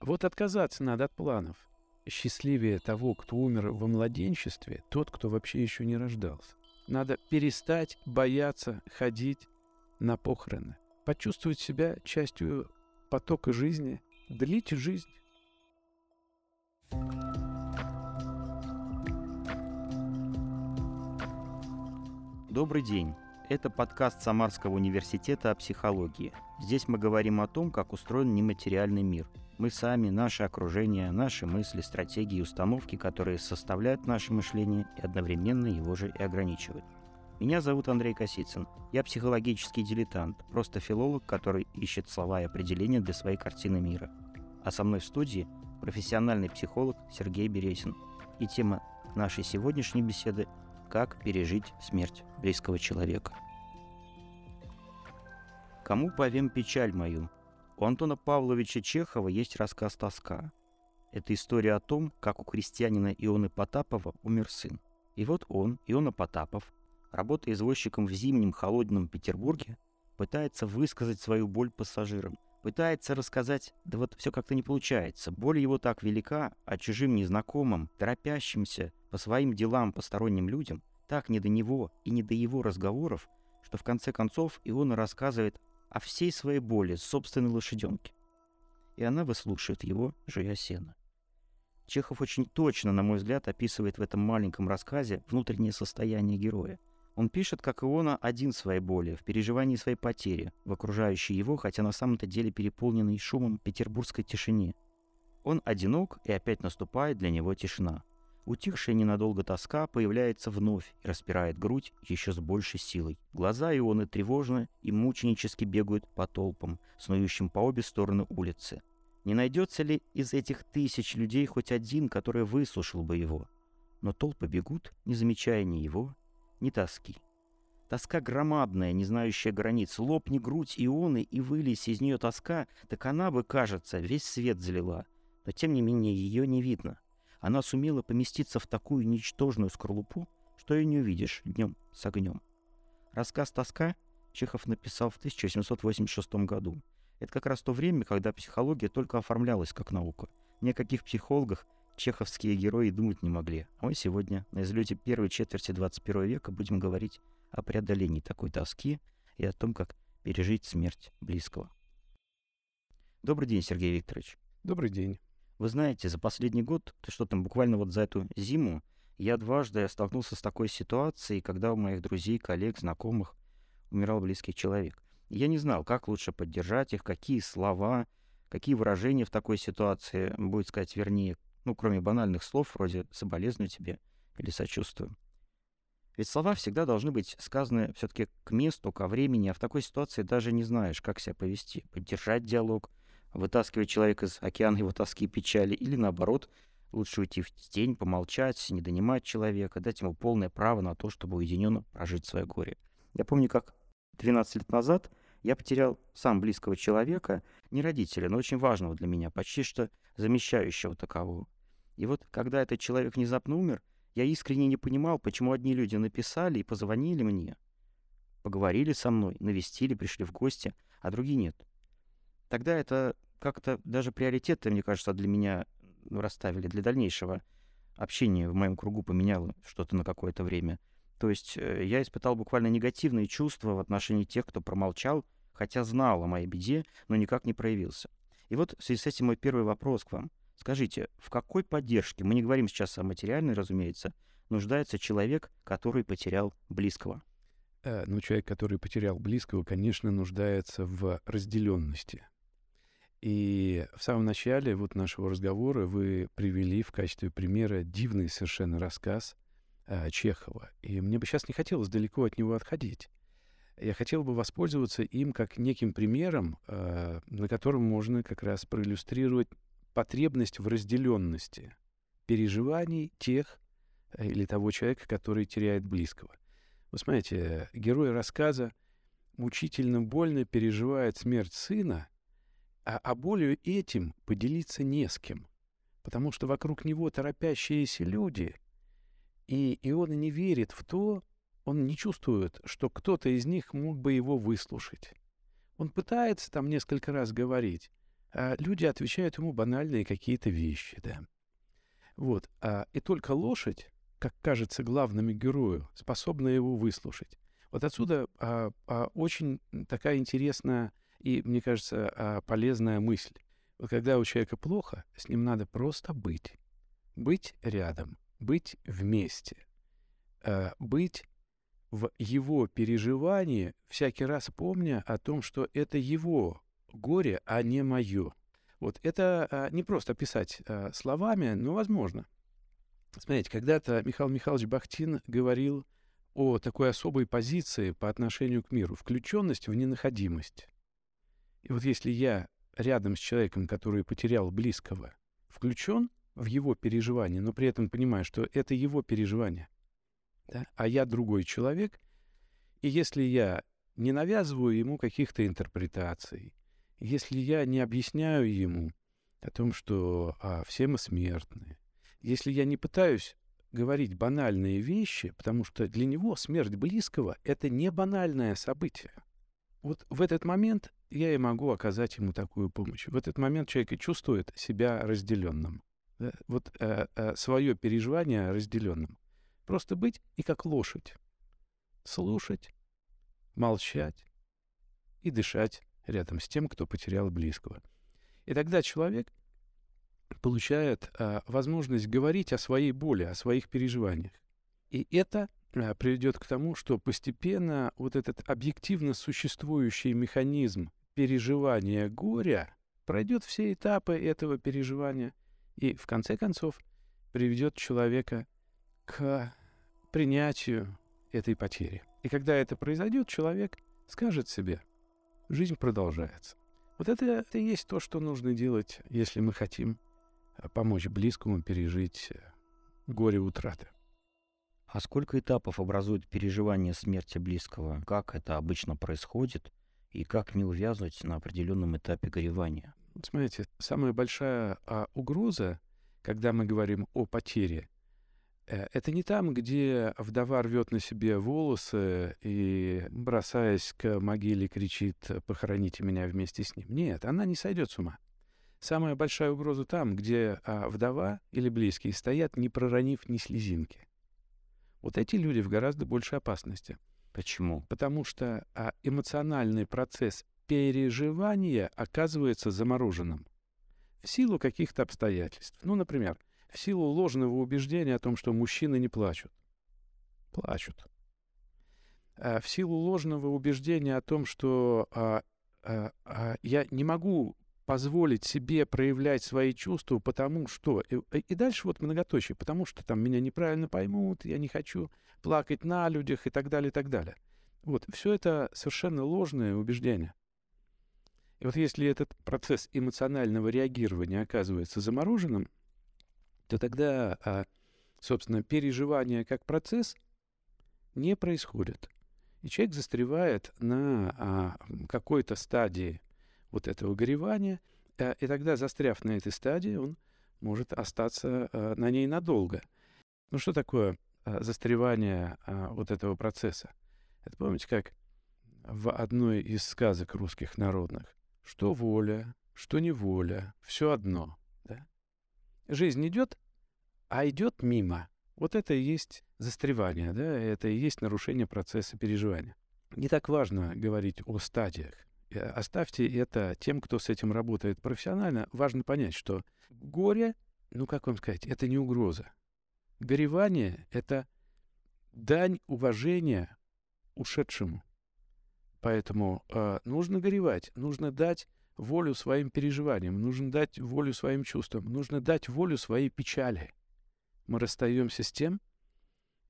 Вот отказаться надо от планов. Счастливее того, кто умер во младенчестве, тот, кто вообще еще не рождался. Надо перестать бояться ходить на похороны. Почувствовать себя частью потока жизни. Длите жизнь. Добрый день. Это подкаст Самарского университета о психологии. Здесь мы говорим о том, как устроен нематериальный мир. Мы сами, наше окружение, наши мысли, стратегии и установки, которые составляют наше мышление и одновременно его же и ограничивают. Меня зовут Андрей Косицын. Я психологический дилетант, просто филолог, который ищет слова и определения для своей картины мира. А со мной в студии профессиональный психолог Сергей Бересин. И тема нашей сегодняшней беседы как пережить смерть близкого человека. Кому повем печаль мою? У Антона Павловича Чехова есть рассказ «Тоска». Это история о том, как у крестьянина Ионы Потапова умер сын. И вот он, Иона Потапов, работая извозчиком в зимнем холодном Петербурге, пытается высказать свою боль пассажирам, пытается рассказать, да вот все как-то не получается. Боль его так велика, а чужим незнакомым, торопящимся по своим делам посторонним людям, так не до него и не до его разговоров, что в конце концов Иона рассказывает о всей своей боли с собственной лошаденки. И она выслушивает его, жуя сено. Чехов очень точно, на мой взгляд, описывает в этом маленьком рассказе внутреннее состояние героя. Он пишет, как Иона один своей боли, в переживании своей потери, в окружающей его, хотя на самом-то деле переполненной шумом петербургской тишине. Он одинок, и опять наступает для него тишина. Утихшая ненадолго тоска появляется вновь и распирает грудь еще с большей силой. Глаза Ионы тревожно и мученически бегают по толпам, снующим по обе стороны улицы. Не найдется ли из этих тысяч людей хоть один, который выслушал бы его? Но толпы бегут, не замечая ни его, ни тоски. Тоска громадная, не знающая границ. Лопни грудь Ионы и вылез из нее тоска, так она бы, кажется, весь свет залила. Но тем не менее ее не видно она сумела поместиться в такую ничтожную скорлупу, что ее не увидишь днем с огнем. Рассказ «Тоска» Чехов написал в 1886 году. Это как раз то время, когда психология только оформлялась как наука. Ни о каких психологах чеховские герои думать не могли. А мы сегодня, на излете первой четверти 21 века, будем говорить о преодолении такой тоски и о том, как пережить смерть близкого. Добрый день, Сергей Викторович. Добрый день. Вы знаете, за последний год, что там, буквально вот за эту зиму, я дважды столкнулся с такой ситуацией, когда у моих друзей, коллег, знакомых умирал близкий человек. Я не знал, как лучше поддержать их, какие слова, какие выражения в такой ситуации, будет сказать вернее, ну, кроме банальных слов, вроде «соболезную тебе» или «сочувствую». Ведь слова всегда должны быть сказаны все-таки к месту, ко времени, а в такой ситуации даже не знаешь, как себя повести. Поддержать диалог, вытаскивать человека из океана его тоски и печали, или наоборот, лучше уйти в тень, помолчать, не донимать человека, дать ему полное право на то, чтобы уединенно прожить свое горе. Я помню, как 12 лет назад я потерял сам близкого человека, не родителя, но очень важного для меня, почти что замещающего такового. И вот, когда этот человек внезапно умер, я искренне не понимал, почему одни люди написали и позвонили мне, поговорили со мной, навестили, пришли в гости, а другие нет тогда это как-то даже приоритеты, мне кажется, для меня расставили для дальнейшего общения в моем кругу поменяло что-то на какое-то время. То есть э, я испытал буквально негативные чувства в отношении тех, кто промолчал, хотя знал о моей беде, но никак не проявился. И вот в связи с этим мой первый вопрос к вам. Скажите, в какой поддержке, мы не говорим сейчас о материальной, разумеется, нуждается человек, который потерял близкого? Э, ну, человек, который потерял близкого, конечно, нуждается в разделенности. И в самом начале вот нашего разговора вы привели в качестве примера дивный совершенно рассказ э, Чехова. И мне бы сейчас не хотелось далеко от него отходить. Я хотел бы воспользоваться им как неким примером, э, на котором можно как раз проиллюстрировать потребность в разделенности переживаний тех э, или того человека, который теряет близкого. Вы смотрите, герой рассказа мучительно больно переживает смерть сына — а, а болью этим поделиться не с кем, потому что вокруг него торопящиеся люди, и, и он не верит в то, он не чувствует, что кто-то из них мог бы его выслушать. Он пытается там несколько раз говорить, а люди отвечают ему банальные какие-то вещи, да. Вот. А, и только лошадь, как кажется главному герою, способна его выслушать. Вот отсюда а, а, очень такая интересная и, мне кажется, а, полезная мысль. Вот когда у человека плохо, с ним надо просто быть. Быть рядом, быть вместе, а, быть в его переживании, всякий раз помня о том, что это его горе, а не мое. Вот это а, не просто писать словами, но возможно. Смотрите, когда-то Михаил Михайлович Бахтин говорил о такой особой позиции по отношению к миру, включенность в ненаходимость. И вот если я рядом с человеком, который потерял близкого, включен в его переживание, но при этом понимаю, что это его переживание, да, а я другой человек, и если я не навязываю ему каких-то интерпретаций, если я не объясняю ему о том, что а, все мы смертны, если я не пытаюсь говорить банальные вещи, потому что для него смерть близкого — это не банальное событие. Вот в этот момент я и могу оказать ему такую помощь. В этот момент человек и чувствует себя разделенным. Да? Вот э, э, свое переживание разделенным. Просто быть и как лошадь. Слушать, молчать и дышать рядом с тем, кто потерял близкого. И тогда человек получает а, возможность говорить о своей боли, о своих переживаниях. И это а, приведет к тому, что постепенно вот этот объективно существующий механизм переживания горя пройдет все этапы этого переживания и, в конце концов, приведет человека к принятию этой потери. И когда это произойдет, человек скажет себе, жизнь продолжается. Вот это, это и есть то, что нужно делать, если мы хотим а, помочь близкому пережить э, горе утраты. А сколько этапов образует переживание смерти близкого? Как это обычно происходит? И как не увязнуть на определенном этапе горевания? Смотрите, самая большая а, угроза, когда мы говорим о потере, Э, это не там, где вдова рвет на себе волосы и, бросаясь к могиле, кричит «похороните меня вместе с ним». Нет, она не сойдет с ума. Самая большая угроза там, где а, вдова или близкие стоят, не проронив ни слезинки. Вот эти люди в гораздо большей опасности. Почему? Потому что а, эмоциональный процесс переживания оказывается замороженным в силу каких-то обстоятельств. Ну, например, в силу ложного убеждения о том, что мужчины не плачут. Плачут. А в силу ложного убеждения о том, что а, а, а, я не могу позволить себе проявлять свои чувства, потому что... И, и дальше вот многоточие, потому что там меня неправильно поймут, я не хочу плакать на людях и так далее, и так далее. Вот, все это совершенно ложное убеждение. И вот если этот процесс эмоционального реагирования оказывается замороженным, то тогда, а, собственно, переживание как процесс не происходит. И человек застревает на а, какой-то стадии вот этого горевания, а, и тогда, застряв на этой стадии, он может остаться на ней надолго. Ну что такое застревание вот этого процесса? Это помните, как в одной из сказок русских народных? Что воля, что неволя, все одно. Жизнь идет, а идет мимо. Вот это и есть застревание, да, это и есть нарушение процесса переживания. Не так важно говорить о стадиях. Э, оставьте это тем, кто с этим работает профессионально. Важно понять, что горе, ну как вам сказать, это не угроза. Горевание — это дань уважения ушедшему. Поэтому э, нужно горевать, нужно дать волю своим переживаниям, нужно дать волю своим чувствам, нужно дать волю своей печали. Мы расстаемся с тем,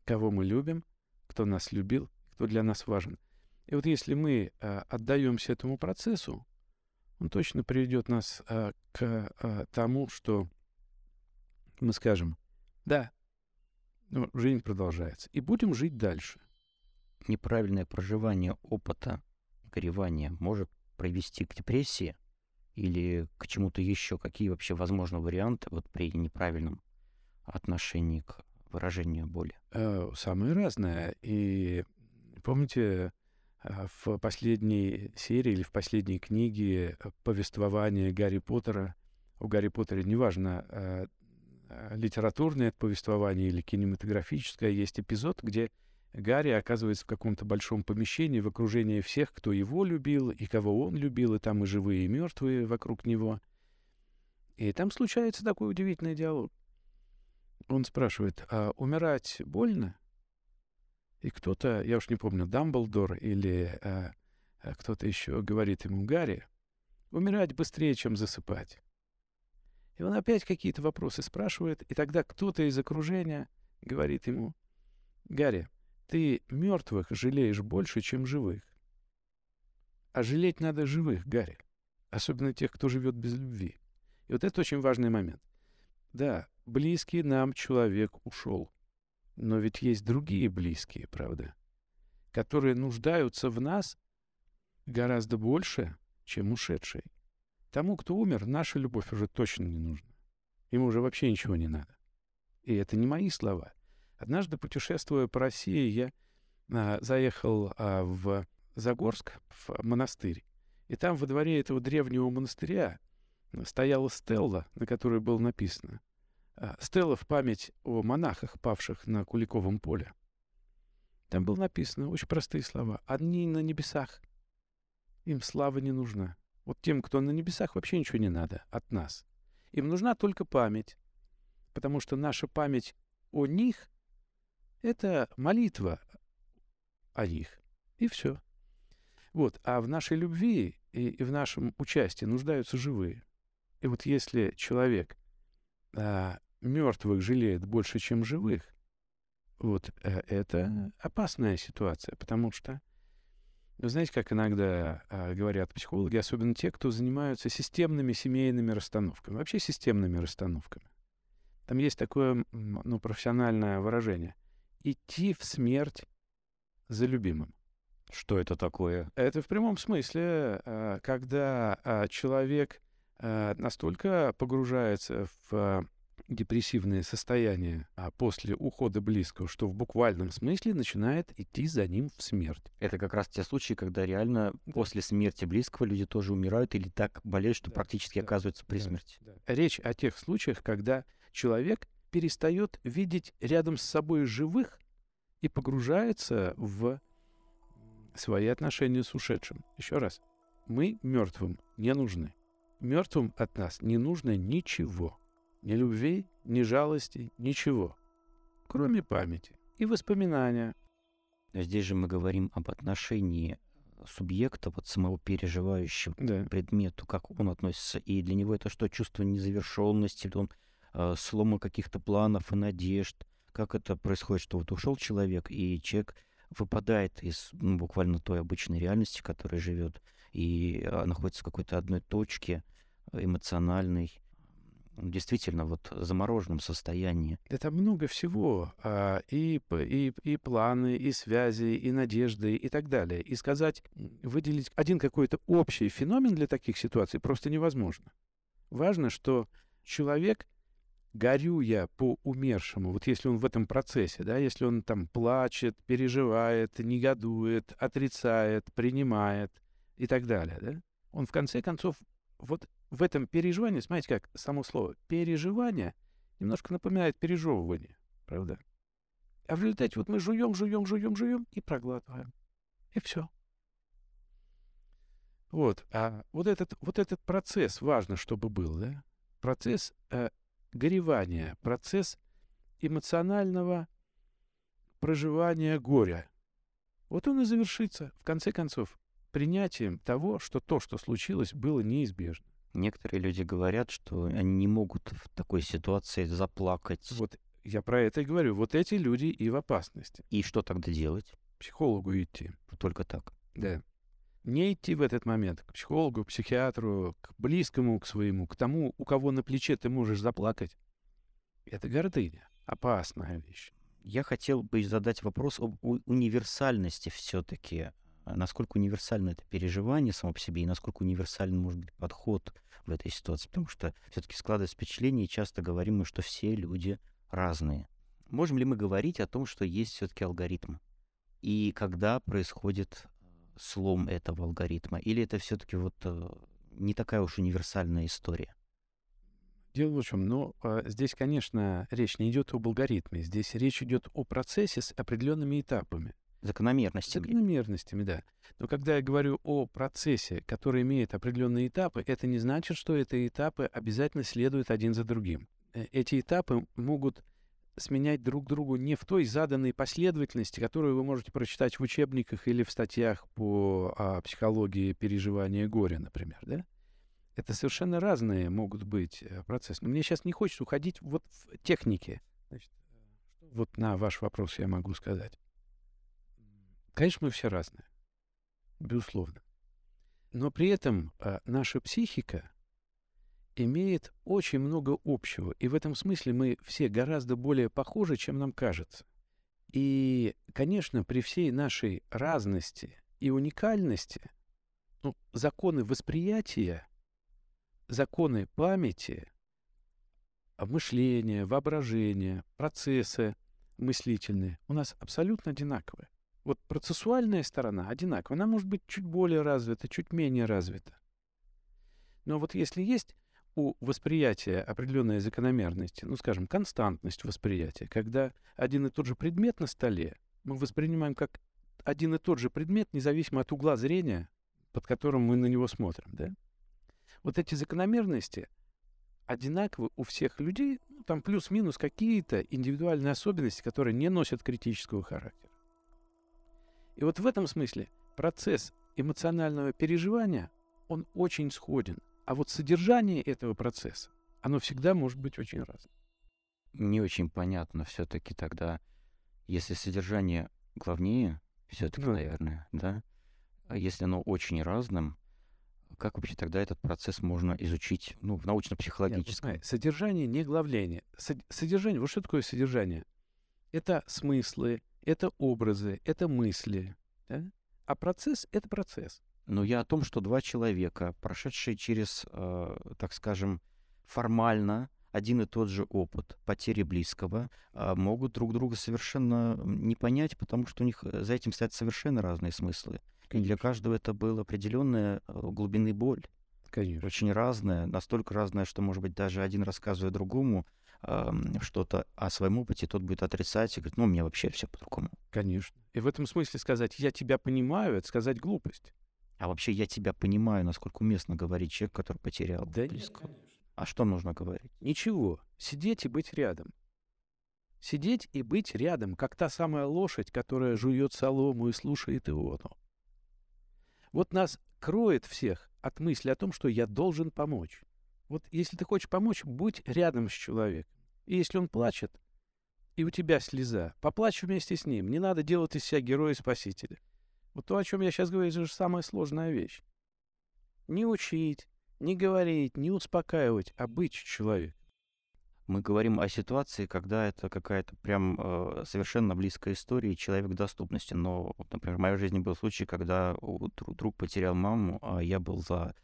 кого мы любим, кто нас любил, кто для нас важен. И вот если мы а, отдаемся этому процессу, он точно приведет нас а, к а, тому, что мы скажем, да, ну, жизнь продолжается, и будем жить дальше. Неправильное проживание опыта горевания может привести к депрессии или к чему-то еще? Какие вообще возможны варианты вот при неправильном отношении к выражению боли? Э, самые разные. И помните, в последней серии или в последней книге э, повествования Гарри Поттера. У Гарри Поттера, неважно, а, литературное повествование или кинематографическое, есть эпизод, где Гарри оказывается в каком-то большом помещении в окружении всех, кто его любил и кого он любил, и там и живые, и мертвые вокруг него. И там случается такой удивительный диалог. Он спрашивает, а умирать больно? И кто-то, я уж не помню, Дамблдор или а, а кто-то еще говорит ему, Гарри, умирать быстрее, чем засыпать. И он опять какие-то вопросы спрашивает, и тогда кто-то из окружения говорит ему, Гарри, ты мертвых жалеешь больше, чем живых. А жалеть надо живых, Гарри. Особенно тех, кто живет без любви. И вот это очень важный момент. Да, близкий нам человек ушел. Но ведь есть другие близкие, правда, которые нуждаются в нас гораздо больше, чем ушедший. Тому, кто умер, наша любовь уже точно не нужна. Ему уже вообще ничего не надо. И это не мои слова. Однажды, путешествуя по России, я а, заехал а, в Загорск, в монастырь. И там во дворе этого древнего монастыря стояла стелла, на которой было написано а, «Стелла в память о монахах, павших на Куликовом поле». Там было написано очень простые слова. «Одни на небесах. Им слава не нужна. Вот тем, кто на небесах, вообще ничего не надо от нас. Им нужна только память, потому что наша память о них — это молитва о них. И все. Вот. А в нашей любви и, и в нашем участии нуждаются живые. И вот если человек а, мертвых жалеет больше, чем живых, вот а, это опасная ситуация, потому что, вы знаете, как иногда а, говорят психологи, особенно те, кто занимаются системными семейными расстановками, вообще системными расстановками. Там есть такое ну, профессиональное выражение — идти в смерть за любимым. Что это такое? Это в прямом смысле, а, когда человек Э, настолько погружается в э, депрессивное состояние а после ухода близкого, что в буквальном смысле начинает идти за ним в смерть. Это как раз те случаи, когда реально да. после смерти близкого люди тоже умирают или так болеют, что да, практически да, оказываются при да, смерти. Да. Речь о тех случаях, когда человек перестает видеть рядом с собой живых и погружается в свои отношения с ушедшим. Еще раз, мы мертвым не нужны. Мертвым от нас не нужно ничего. Ни любви, ни жалости, ничего. Кроме памяти и воспоминания. Здесь же мы говорим об отношении субъекта, вот самого переживающего да. предмету, как он относится. И для него это что, чувство незавершенности, или он э, слома каких-то планов и надежд. Как это происходит, что вот ушел человек, и человек выпадает из ну, буквально той обычной реальности, которой живет, и а, находится в какой-то одной точке эмоциональной, действительно вот замороженном состоянии. Это много всего. А, и, и, и планы, и связи, и надежды, и так далее. И сказать, выделить один какой-то общий феномен для таких ситуаций просто невозможно. Важно, что человек, горюя по умершему, вот если он в этом процессе, да, если он там плачет, переживает, негодует, отрицает, принимает — и так далее, да? Он в конце концов вот в этом переживании, смотрите как, само слово переживание немножко напоминает пережевывание, правда? А в результате вот мы жуем, жуем, жуем, жуем и проглатываем. И все. Вот. А вот этот, вот этот процесс важно, чтобы был, да? Процесс э, горевания, процесс эмоционального проживания горя. Вот он и завершится, в конце концов, принятием того, что то, что случилось, было неизбежно. Некоторые люди говорят, что они не могут в такой ситуации заплакать. Вот я про это и говорю. Вот эти люди и в опасности. И что тогда делать? психологу идти. Только так. Да. Не идти в этот момент к психологу, к психиатру, к близкому, к своему, к тому, у кого на плече ты можешь заплакать. Это гордыня. Опасная вещь. Я хотел бы задать вопрос об универсальности все-таки насколько универсально это переживание само по себе и насколько универсален может быть подход в этой ситуации. Потому что все-таки складывается впечатление, и часто говорим мы, что все люди разные. Можем ли мы говорить о том, что есть все-таки алгоритм? И когда происходит слом этого алгоритма, или это все-таки вот э, не такая уж универсальная история? Дело в чем, но э, здесь, конечно, речь не идет об алгоритме, здесь речь идет о процессе с определенными этапами. Закономерностями. Закономерностями, да. Но когда я говорю о процессе, который имеет определенные этапы, это не значит, что эти этапы обязательно следуют один за другим. Э, эти этапы могут сменять друг другу не в той заданной последовательности, которую вы можете прочитать в учебниках или в статьях по а, психологии переживания горя, например, да? Это совершенно разные могут быть э, процессы. Но мне сейчас не хочется уходить вот в технике. Значит, вот на ваш вопрос я могу сказать. Конечно, мы все разные, безусловно. Но при этом а, наша психика имеет очень много общего. И в этом смысле мы все гораздо более похожи, чем нам кажется. И, конечно, при всей нашей разности и уникальности, ну, законы восприятия, законы памяти, мышления, воображения, процессы мыслительные у нас абсолютно одинаковые. Вот процессуальная сторона одинаковая. Она может быть чуть более развита, чуть менее развита. Но вот если есть у восприятия определенная закономерность, ну, скажем, константность восприятия, когда один и тот же предмет на столе мы воспринимаем как один и тот же предмет, независимо от угла зрения, под которым мы на него смотрим, да? Вот эти закономерности одинаковы у всех людей, ну, там плюс-минус какие-то индивидуальные особенности, которые не носят критического характера. И вот в этом смысле процесс эмоционального переживания, он очень сходен. А вот содержание этого процесса, оно всегда может быть очень разным. Не очень понятно все-таки тогда, если содержание главнее, все-таки, ну, наверное, да? А если оно очень разным, как вообще тогда этот процесс можно изучить ну, в научно-психологическом? Нет, содержание не главление. Содержание, вот что такое содержание? Это смыслы, это образы, это мысли. Да? А процесс — это процесс. Но я о том, что два человека, прошедшие через, э, так скажем, формально один и тот же опыт потери близкого, э, могут друг друга совершенно не понять, потому что у них э, за этим стоят совершенно разные смыслы. Конечно. И для каждого это была определенная э, глубины боль. Конечно. Очень разная, настолько разная, что, может быть, даже один рассказывая другому э, что-то о своем опыте, тот будет отрицать и говорить, ну, у меня вообще все по-другому. Конечно. И в этом смысле сказать «я тебя понимаю» — это сказать глупость. А вообще я тебя понимаю, насколько уместно говорить человек, который потерял да близкого. Нет, а что нужно говорить? Ничего. Сидеть и быть рядом. Сидеть и быть рядом, как та самая лошадь, которая жует солому и слушает его. Вот нас кроет всех от мысли о том, что я должен помочь. Вот если ты хочешь помочь, будь рядом с человеком. И если он плачет, и у тебя слеза, поплачь вместе с ним. Не надо делать из себя героя-спасителя. Вот то, о чем я сейчас говорю, это же самая сложная вещь. Не учить, не говорить, не успокаивать, а быть человек. Мы говорим о ситуации, когда это какая-то прям э, совершенно близкая история и человек доступности. Но, например, в моей жизни был случай, когда друг, потерял маму, а я был за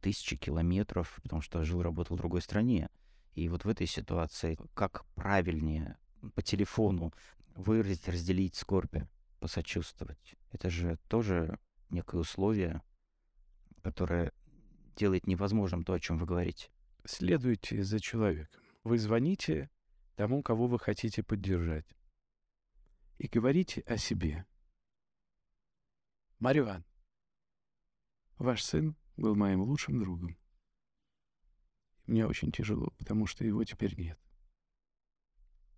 тысячи километров, потому что жил, работал в другой стране. И вот в этой ситуации, как правильнее по телефону выразить, разделить скорбь? посочувствовать. Это же тоже некое условие, которое делает невозможным то, о чем вы говорите. Следуйте за человеком. Вы звоните тому, кого вы хотите поддержать. И говорите о себе. Мариван, ваш сын был моим лучшим другом. Мне очень тяжело, потому что его теперь нет.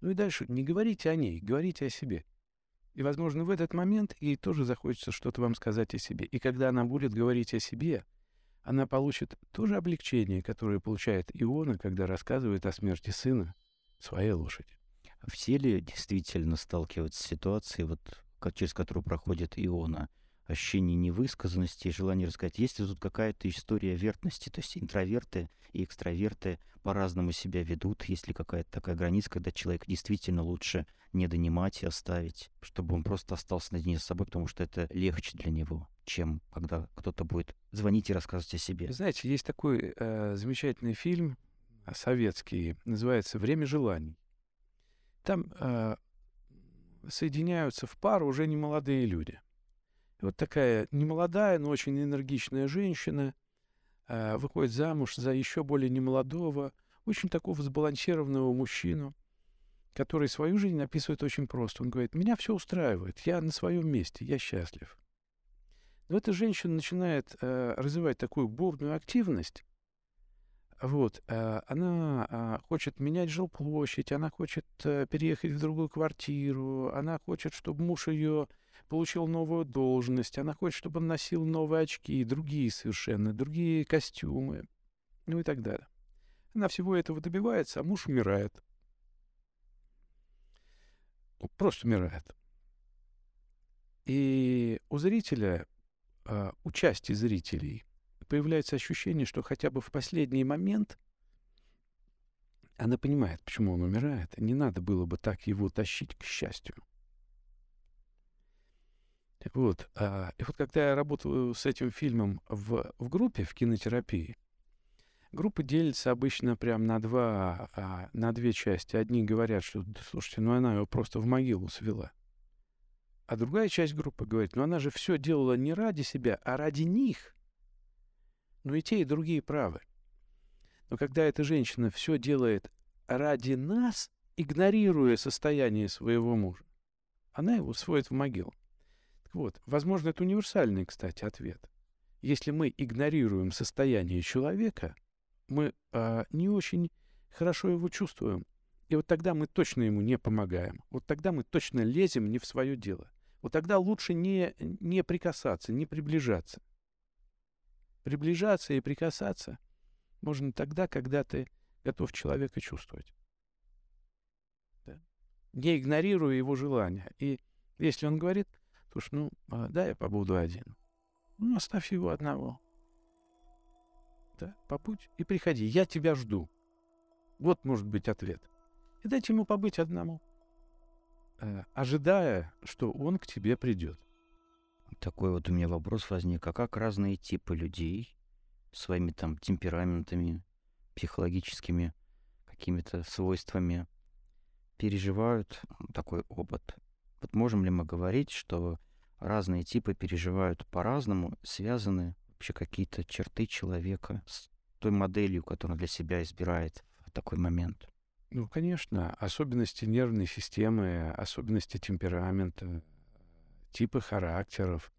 Ну и дальше не говорите о ней, говорите о себе. И, возможно, в этот момент ей тоже захочется что-то вам сказать о себе. И когда она будет говорить о себе, она получит то же облегчение, которое получает Иона, когда рассказывает о смерти сына своей лошади. Все ли действительно сталкиваются с ситуацией, вот, через которую проходит Иона? Ощущение невысказанности желание рассказать. Есть ли тут какая-то история вертности, то есть интроверты и экстраверты по-разному себя ведут, есть ли какая-то такая граница, когда человек действительно лучше не донимать и оставить, чтобы он просто остался наедине с собой, потому что это легче для него, чем когда кто-то будет звонить и рассказывать о себе. Знаете, есть такой э, замечательный фильм советский, называется «Время желаний». Там э, соединяются в пару уже не молодые люди. Вот такая немолодая, но очень энергичная женщина э, выходит замуж за еще более немолодого, очень такого сбалансированного мужчину, который свою жизнь описывает очень просто. Он говорит, меня все устраивает, я на своем месте, я счастлив. Но эта женщина начинает э, развивать такую бурную активность, вот, э, она э, хочет менять жилплощадь, она хочет э, переехать в другую квартиру, она хочет, чтобы муж ее получил новую должность, она хочет, чтобы он носил новые очки, другие совершенно, другие костюмы, ну и так далее. Она всего этого добивается, а муж умирает. Просто умирает. И у зрителя, у части зрителей появляется ощущение, что хотя бы в последний момент она понимает, почему он умирает. Не надо было бы так его тащить к счастью. Вот. А, и вот когда я работаю с этим фильмом в, в группе, в кинотерапии, группа делится обычно прям на два, а, на две части. Одни говорят, что, слушайте, ну она его просто в могилу свела. А другая часть группы говорит, ну она же все делала не ради себя, а ради них. Ну и те, и другие правы. Но когда эта женщина все делает ради нас, игнорируя состояние своего мужа, она его сводит в могилу. Вот, возможно, это универсальный, кстати, ответ. Если мы игнорируем состояние человека, мы э, не очень хорошо его чувствуем. И вот тогда мы точно ему не помогаем. Вот тогда мы точно лезем не в свое дело. Вот тогда лучше не, не прикасаться, не приближаться. Приближаться и прикасаться можно тогда, когда ты готов человека чувствовать. Да? Не игнорируя его желания. И если он говорит, Слушай, ну, а, да, я побуду один. Ну, оставь его одного. Да, побудь и приходи. Я тебя жду. Вот может быть ответ. И дайте ему побыть одному, э, ожидая, что он к тебе придет. Такой вот у меня вопрос возник. А как разные типы людей своими там темпераментами, психологическими какими-то свойствами переживают такой опыт? Вот можем ли мы говорить, что разные типы переживают по-разному, связаны вообще какие-то черты человека с той моделью, которую он для себя избирает в такой момент? Ну, конечно, особенности нервной системы, особенности темперамента, типы характеров,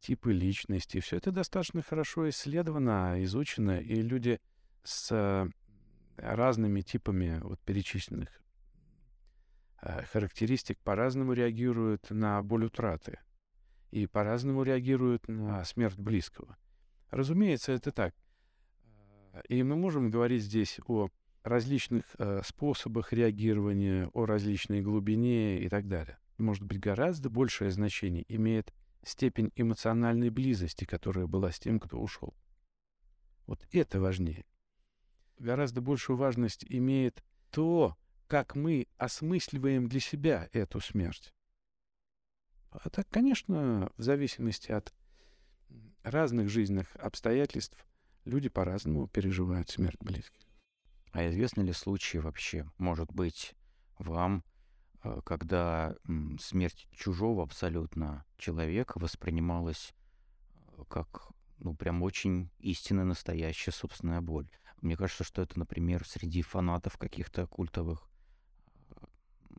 типы личности. Все это достаточно хорошо исследовано, изучено, и люди с разными типами вот перечисленных Э, характеристик по-разному реагируют на боль утраты и по-разному реагируют на смерть близкого. Разумеется, это так. Э, и мы можем говорить здесь о различных э, способах реагирования, о различной глубине и так далее. Может быть, гораздо большее значение имеет степень эмоциональной близости, которая была с тем, кто ушел. Вот это важнее. Гораздо большую важность имеет то, как мы осмысливаем для себя эту смерть. Так, конечно, в зависимости от разных жизненных обстоятельств люди по-разному переживают смерть близких. А известны ли случаи вообще, может быть, вам, э, когда смерть чужого абсолютно человека воспринималась э, как, ну, прям очень истинно настоящая собственная боль? Мне кажется, что это, например, среди фанатов каких-то культовых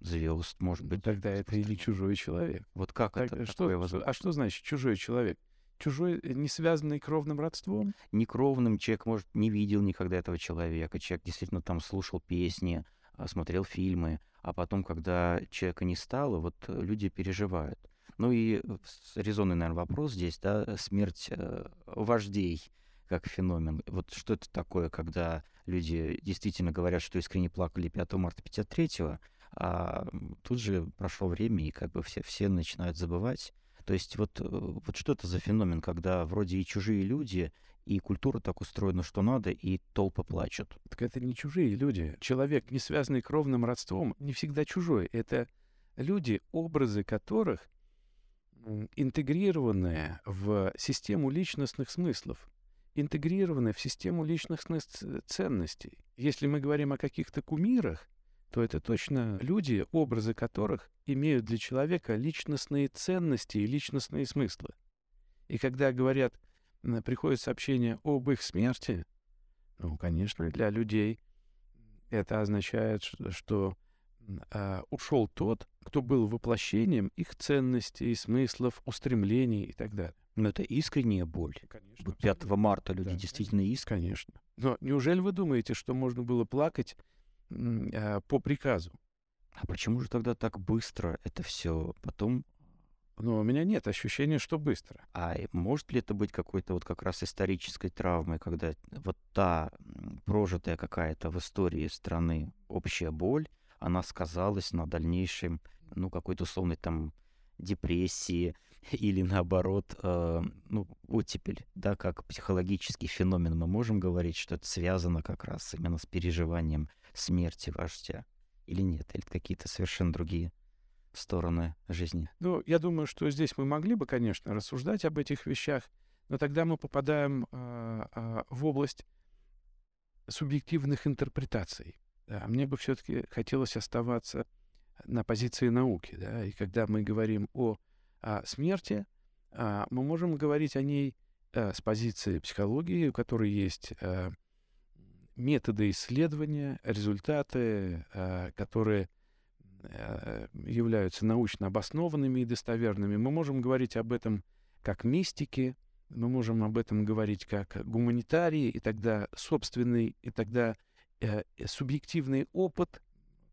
звезд, может быть. Тогда это или чужой человек. Вот как так, это? Что, такое а что значит чужой человек? Чужой, э, не связанный кровным родством? Не кровным. Человек, может, не видел никогда этого человека. Человек действительно там слушал песни, а, смотрел фильмы. А потом, когда человека не стало, вот э, люди переживают. Ну и э, резонный, наверное, вопрос здесь, да, смерть э, вождей как феномен. Вот что это такое, когда люди действительно говорят, что искренне плакали 5 марта 53-го, а тут же прошло время, и как бы все, все начинают забывать. То есть вот, э, вот что это за феномен, когда вроде и чужие люди, и культура так устроена, что надо, и толпы плачут? Так это не чужие люди. Человек, не связанный кровным родством, не всегда чужой. Это люди, образы которых интегрированные в систему личностных смыслов, интегрированные в систему личностных ценностей. Если мы говорим о каких-то кумирах, то это точно люди, образы которых имеют для человека личностные ценности и личностные смыслы. И когда говорят, приходит сообщение об их смерти, ну, конечно, для людей это означает, что а, ушел тот, кто был воплощением их ценностей, смыслов, устремлений и так далее. Но это искренняя боль. Конечно. 5 марта люди да, действительно искренне. Конечно. Но неужели вы думаете, что можно было плакать по приказу? А почему же тогда так быстро это все потом но у меня нет ощущения, что быстро. А может ли это быть какой-то вот как раз исторической травмой, когда вот та прожитая какая-то в истории страны общая боль, она сказалась на дальнейшем, ну, какой-то условной там депрессии или наоборот, э, ну, оттепель, да, как психологический феномен, мы можем говорить, что это связано как раз именно с переживанием смерти вождя или нет, или какие-то совершенно другие стороны жизни. Ну, я думаю, что здесь мы могли бы, конечно, рассуждать об этих вещах, но тогда мы попадаем э, э, в область субъективных интерпретаций. Да, мне бы все-таки хотелось оставаться на позиции науки. Да, и когда мы говорим о, о смерти, э, мы можем говорить о ней э, с позиции психологии, у которой есть э, методы исследования, результаты, э, которые Э, являются научно обоснованными и достоверными. Мы можем говорить об этом как мистики, мы можем об этом говорить как гуманитарии, и тогда собственный, и тогда э, субъективный опыт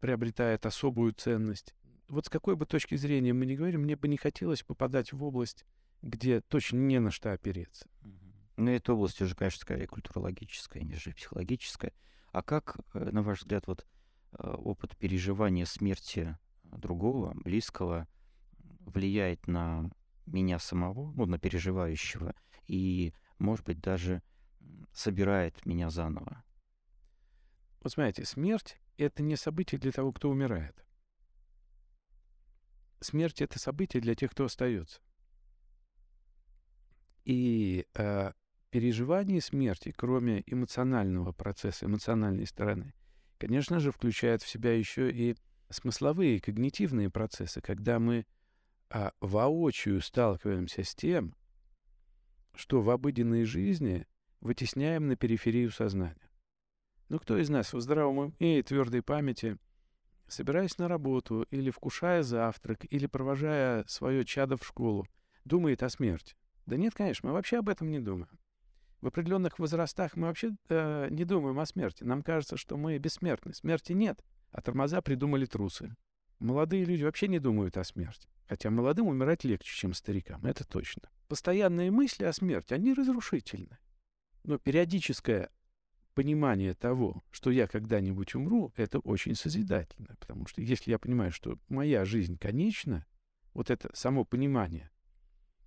приобретает особую ценность. Вот с какой бы точки зрения мы ни говорим, мне бы не хотелось попадать в область, где точно не на что опереться. Ну, эта область уже, конечно, скорее культурологическая, нежели психологическая. А как, э, на ваш взгляд, вот Э, опыт переживания смерти другого, близкого, влияет на меня самого, ну, на переживающего, и, может быть, даже собирает меня заново. Вот смотрите, смерть — это не событие для того, кто умирает. Смерть — это событие для тех, кто остается. И э, переживание смерти, кроме эмоционального процесса, эмоциональной стороны — конечно же, включает в себя еще и смысловые, когнитивные процессы, когда мы а, воочию сталкиваемся с тем, что в обыденной жизни вытесняем на периферию сознания. Ну, кто из нас в здравом уме и твердой памяти, собираясь на работу или вкушая завтрак, или провожая свое чадо в школу, думает о смерти? Да нет, конечно, мы вообще об этом не думаем. В определенных возрастах мы вообще э, не думаем о смерти. Нам кажется, что мы бессмертны. Смерти нет, а тормоза придумали трусы. Молодые люди вообще не думают о смерти. Хотя молодым умирать легче, чем старикам, это точно. Постоянные мысли о смерти, они разрушительны. Но периодическое понимание того, что я когда-нибудь умру, это очень созидательно. Потому что если я понимаю, что моя жизнь конечна, вот это само понимание,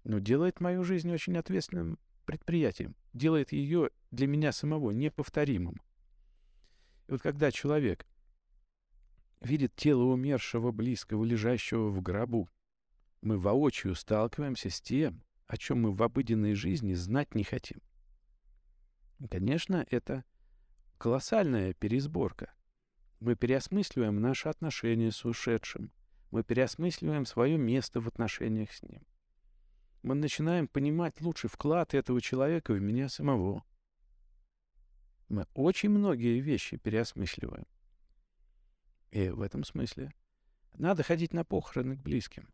ну, делает мою жизнь очень ответственным предприятием, делает ее для меня самого неповторимым. И вот когда человек видит тело умершего близкого, лежащего в гробу, мы воочию сталкиваемся с тем, о чем мы в обыденной жизни знать не хотим. Конечно, это колоссальная пересборка. Мы переосмысливаем наши отношения с ушедшим. Мы переосмысливаем свое место в отношениях с ним мы начинаем понимать лучше вклад этого человека в меня самого. Мы очень многие вещи переосмысливаем. И в этом смысле надо ходить на похороны к близким.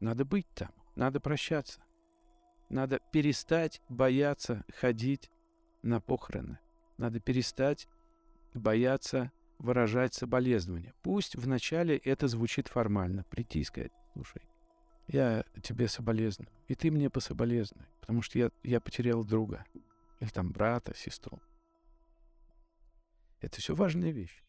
Надо быть там, надо прощаться. Надо перестать бояться ходить на похороны. Надо перестать бояться выражать соболезнования. Пусть вначале это звучит формально. Прийти и сказать, слушай, я тебе соболезную, и ты мне пособолезнуй, потому что я, я потерял друга, или там брата, сестру. Это все важные вещи.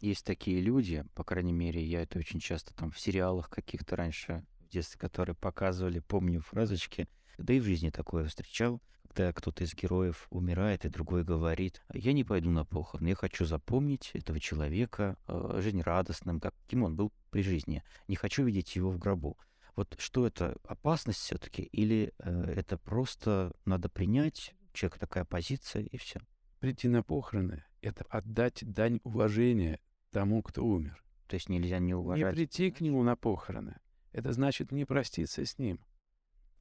Есть такие люди, по крайней мере, я это очень часто там в сериалах каких-то раньше в детстве, которые показывали, помню фразочки, да и в жизни такое встречал, когда кто-то из героев умирает, и другой говорит, я не пойду на похороны, я хочу запомнить этого человека э, жизнерадостным, каким он был при жизни, не хочу видеть его в гробу. Вот что это, опасность все-таки, или э, это просто надо принять, у такая позиция, и все? Прийти на похороны — это отдать дань уважения тому, кто умер. То есть нельзя не Не уважать. прийти к нему на похороны. Это значит не проститься с ним.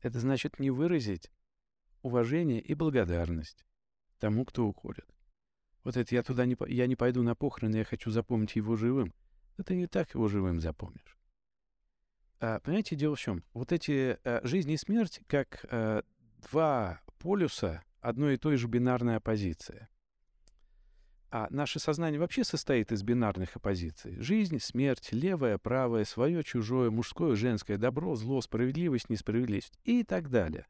Это значит не выразить уважение и благодарность тому, кто уходит. Вот это я туда не, я не пойду на похороны, я хочу запомнить его живым. Да ты не так его живым запомнишь. А, понимаете, дело в чем? Вот эти э, жизнь и смерть как э, два полюса одной и той же бинарной оппозиции. А наше сознание вообще состоит из бинарных оппозиций. Жизнь, смерть, левое, правое, свое, чужое, мужское, женское, добро, зло, справедливость, несправедливость и так далее.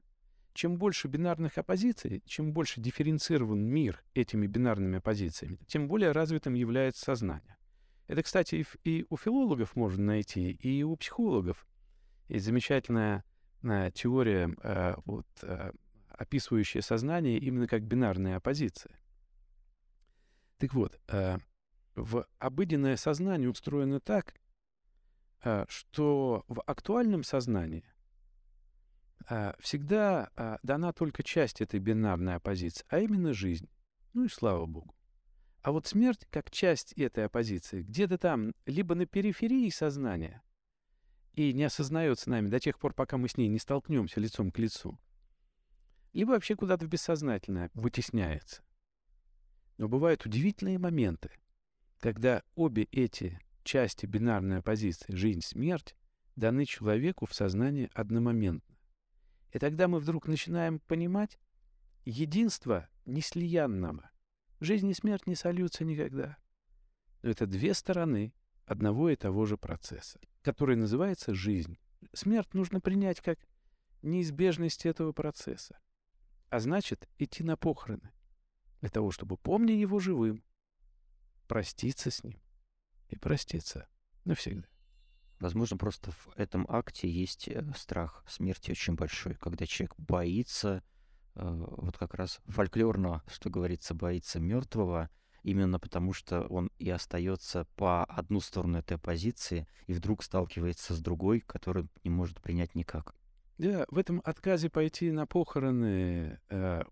Чем больше бинарных оппозиций, чем больше дифференцирован мир этими бинарными оппозициями, тем более развитым является сознание. Это, кстати, и у филологов можно найти, и у психологов. Есть замечательная э, теория, э, вот, э, описывающая сознание именно как бинарная оппозиция. Так вот, в обыденное сознание устроено так, что в актуальном сознании всегда дана только часть этой бинарной оппозиции, а именно жизнь. Ну и слава богу. А вот смерть, как часть этой оппозиции, где-то там, либо на периферии сознания, и не осознается нами до тех пор, пока мы с ней не столкнемся лицом к лицу, либо вообще куда-то в бессознательное вытесняется. Но бывают удивительные моменты, когда обе эти части бинарной оппозиции жизнь-смерть даны человеку в сознании одномоментно. И тогда мы вдруг начинаем понимать единство неслиянного. Жизнь и смерть не сольются никогда. Но это две стороны одного и того же процесса, который называется жизнь. Смерть нужно принять как неизбежность этого процесса. А значит, идти на похороны для того, чтобы, помня его живым, проститься с ним и проститься навсегда. Возможно, просто в этом акте есть э, страх смерти очень большой, когда человек боится, вот как раз фольклорно, что говорится, боится мертвого, именно потому что он и остается по одну сторону этой позиции и вдруг сталкивается с другой, которую не может принять никак. Да, в этом отказе пойти на похороны э,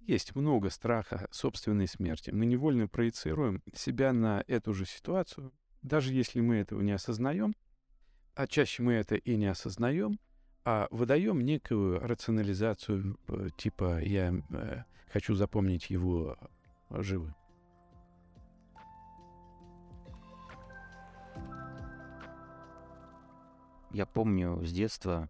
есть много страха собственной смерти. Мы невольно проецируем себя на эту же ситуацию, даже если мы этого не осознаем, а чаще мы это и не осознаем, а выдаем некую рационализацию, типа я э, хочу запомнить его э, живым. Я помню с детства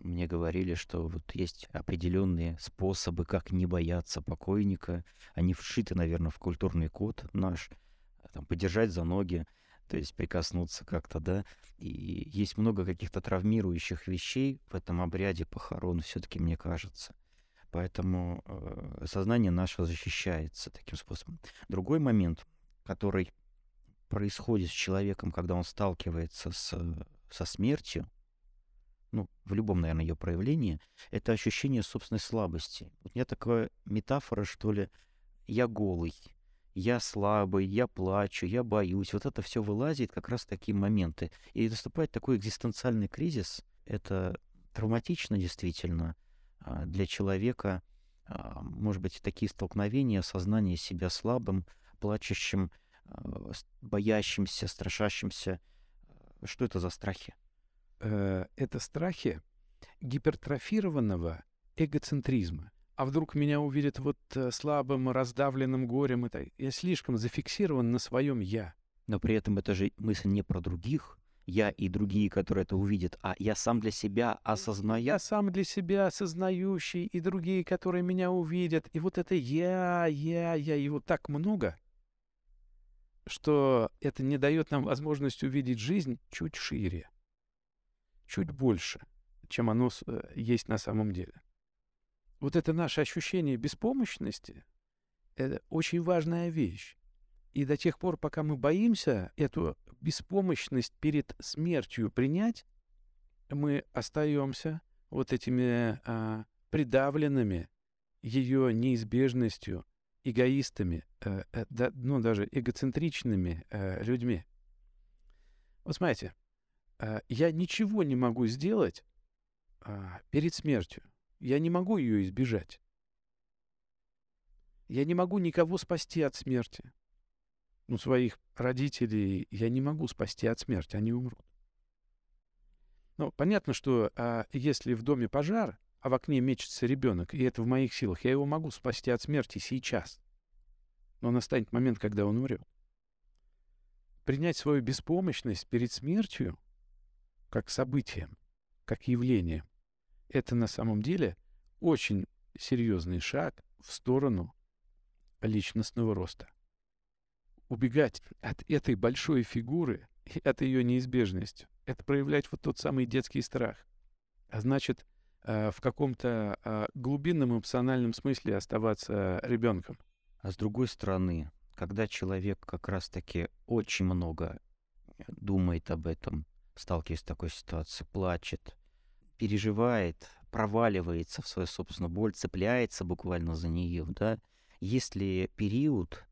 мне говорили, что вот есть определенные способы, как не бояться покойника. Они вшиты, наверное, в культурный код наш. Там, подержать за ноги, то есть прикоснуться как-то, да. И есть много каких-то травмирующих вещей в этом обряде похорон, все-таки мне кажется. Поэтому э, сознание наше защищается таким способом. Другой момент, который происходит с человеком, когда он сталкивается с, со смертью, ну, в любом, наверное, ее проявлении, это ощущение собственной слабости. У меня такая метафора, что ли, я голый, я слабый, я плачу, я боюсь. Вот это все вылазит как раз в такие моменты. И наступает такой экзистенциальный кризис. Это травматично действительно а, для человека. А, Может быть, такие столкновения, осознание себя слабым, плачущим, а, боящимся, страшащимся. Что это за страхи? э, это страхи гипертрофированного эгоцентризма. А вдруг меня увидят вот э, слабым, раздавленным горем? и так. Я слишком зафиксирован на своем «я». Но при этом это же мысль не про других, я и другие, которые это увидят, а я сам для себя осознаю. Я сам для себя осознающий, и другие, которые меня увидят. И вот это «я», «я», «я», его так много, что это не дает нам возможность увидеть жизнь чуть шире, чуть больше, чем оно э, есть на самом деле. Вот это наше ощущение беспомощности — это очень важная вещь. И до тех пор, пока мы боимся эту беспомощность перед смертью принять, мы остаемся вот этими а, придавленными ее неизбежностью эгоистами, э, э, да- ну даже эгоцентричными э, людьми. Вот смотрите, э, я ничего не могу сделать а, перед смертью. Я не могу ее избежать. Я не могу никого спасти от смерти. Ну, своих родителей я не могу спасти от смерти, они умрут. Ну, понятно, что а, если в доме пожар, а в окне мечется ребенок, и это в моих силах, я его могу спасти от смерти сейчас. Но настанет момент, когда он умрет. Принять свою беспомощность перед смертью как событием, как явлением, это на самом деле очень серьезный шаг в сторону личностного роста. Убегать от этой большой фигуры и от ее неизбежности — это проявлять вот тот самый детский страх. А значит, э, в каком-то э, глубинном эмоциональном смысле оставаться ребенком. А с другой стороны, когда человек как раз-таки очень много думает об этом, сталкиваясь с такой ситуацией, плачет, переживает, проваливается в свою собственную боль, цепляется буквально за нее, да, есть ли период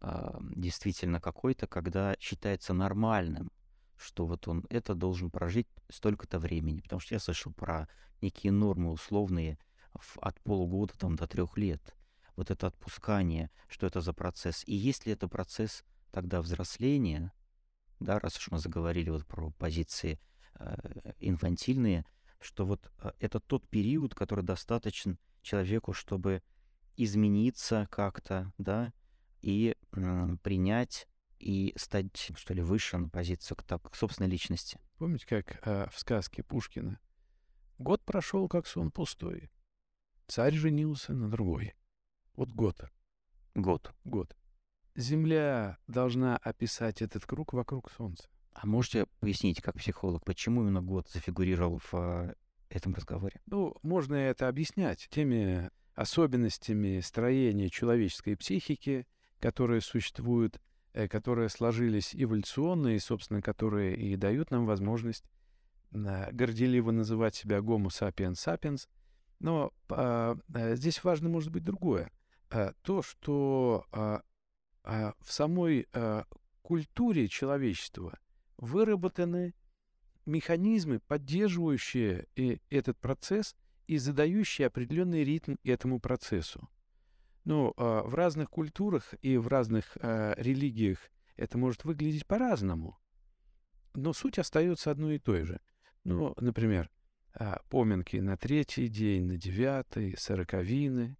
э, действительно какой-то, когда считается нормальным, что вот он это должен прожить столько-то времени, потому что я слышал про некие нормы условные в, от полугода там, до трех лет. Вот это отпускание, что это за процесс. И есть ли это процесс тогда взросления, да, раз уж мы заговорили вот про позиции э, инфантильные, что вот э, это тот период, который достаточен человеку, чтобы измениться как-то, да, и э, принять и стать, что ли, выше на позицию к, так, к собственной личности. Помните, как э, в сказке Пушкина? Год прошел, как сон пустой. Царь женился на другой. Вот год. Год. Год. Земля должна описать этот круг вокруг Солнца. А можете пояснить, как психолог, почему именно год зафигурировал в э, этом разговоре? Ну, можно это объяснять теми особенностями строения человеческой психики, которые существуют, э, которые сложились эволюционно и, собственно, которые и дают нам возможность э, горделиво называть себя Homo sapiens sapiens. Но а, здесь важно, может быть, другое. А, то, что а, а, в самой а, культуре человечества выработаны механизмы, поддерживающие этот процесс и задающие определенный ритм этому процессу. Но э, в разных культурах и в разных э, религиях это может выглядеть по-разному. Но суть остается одной и той же. Ну, например, э, поминки на третий день, на девятый, сороковины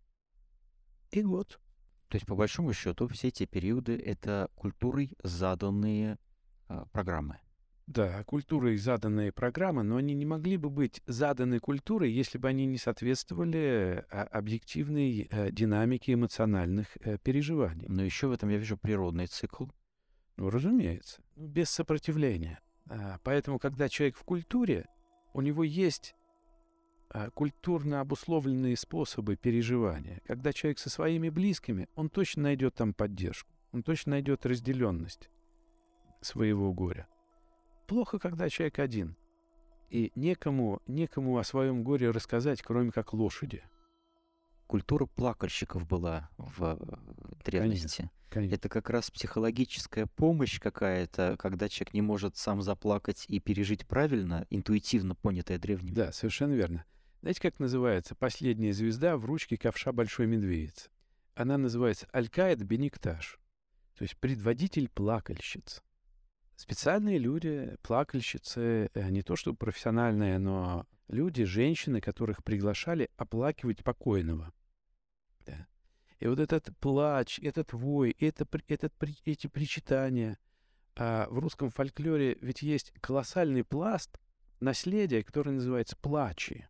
и год. То есть, по большому счету, все эти периоды — это культурой заданные программы. Да, культурой заданные программы, но они не могли бы быть заданы культурой, если бы они не соответствовали а, объективной э, динамике эмоциональных э, переживаний. Но еще в этом я вижу природный цикл. Ну, разумеется, ну, без сопротивления. А, поэтому, когда человек в культуре, у него есть а, культурно обусловленные способы переживания. Когда человек со своими близкими, он точно найдет там поддержку, он точно найдет разделенность своего горя. Плохо, когда человек один. И некому, некому о своем горе рассказать, кроме как лошади. Культура плакальщиков была в э, древности. Конечно, конечно. Это как раз психологическая помощь какая-то, когда человек не может сам заплакать и пережить правильно, интуитивно понятое древним. Да, совершенно верно. Знаете, как называется последняя звезда в ручке ковша большой медведицы? Она называется Алькаид Беникташ, то есть предводитель плакальщиц специальные люди, плакальщицы, э, не то что профессиональные, но люди, женщины, которых приглашали оплакивать покойного. Да. И вот этот плач, этот вой, это, этот, эти причитания. А в русском фольклоре ведь есть колоссальный пласт наследия, который называется плачи.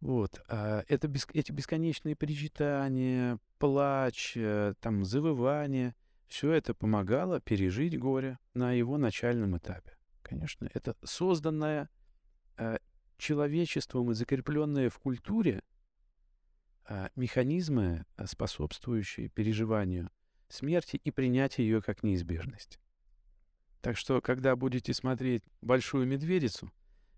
Вот. А это бес, эти бесконечные причитания, плач, э, там, завывания — все это помогало пережить горе на его начальном этапе. Конечно, это созданное э, человечеством и закрепленное в культуре э, механизмы, э, способствующие переживанию смерти и принятию ее как неизбежность. Так что, когда будете смотреть «Большую медведицу»,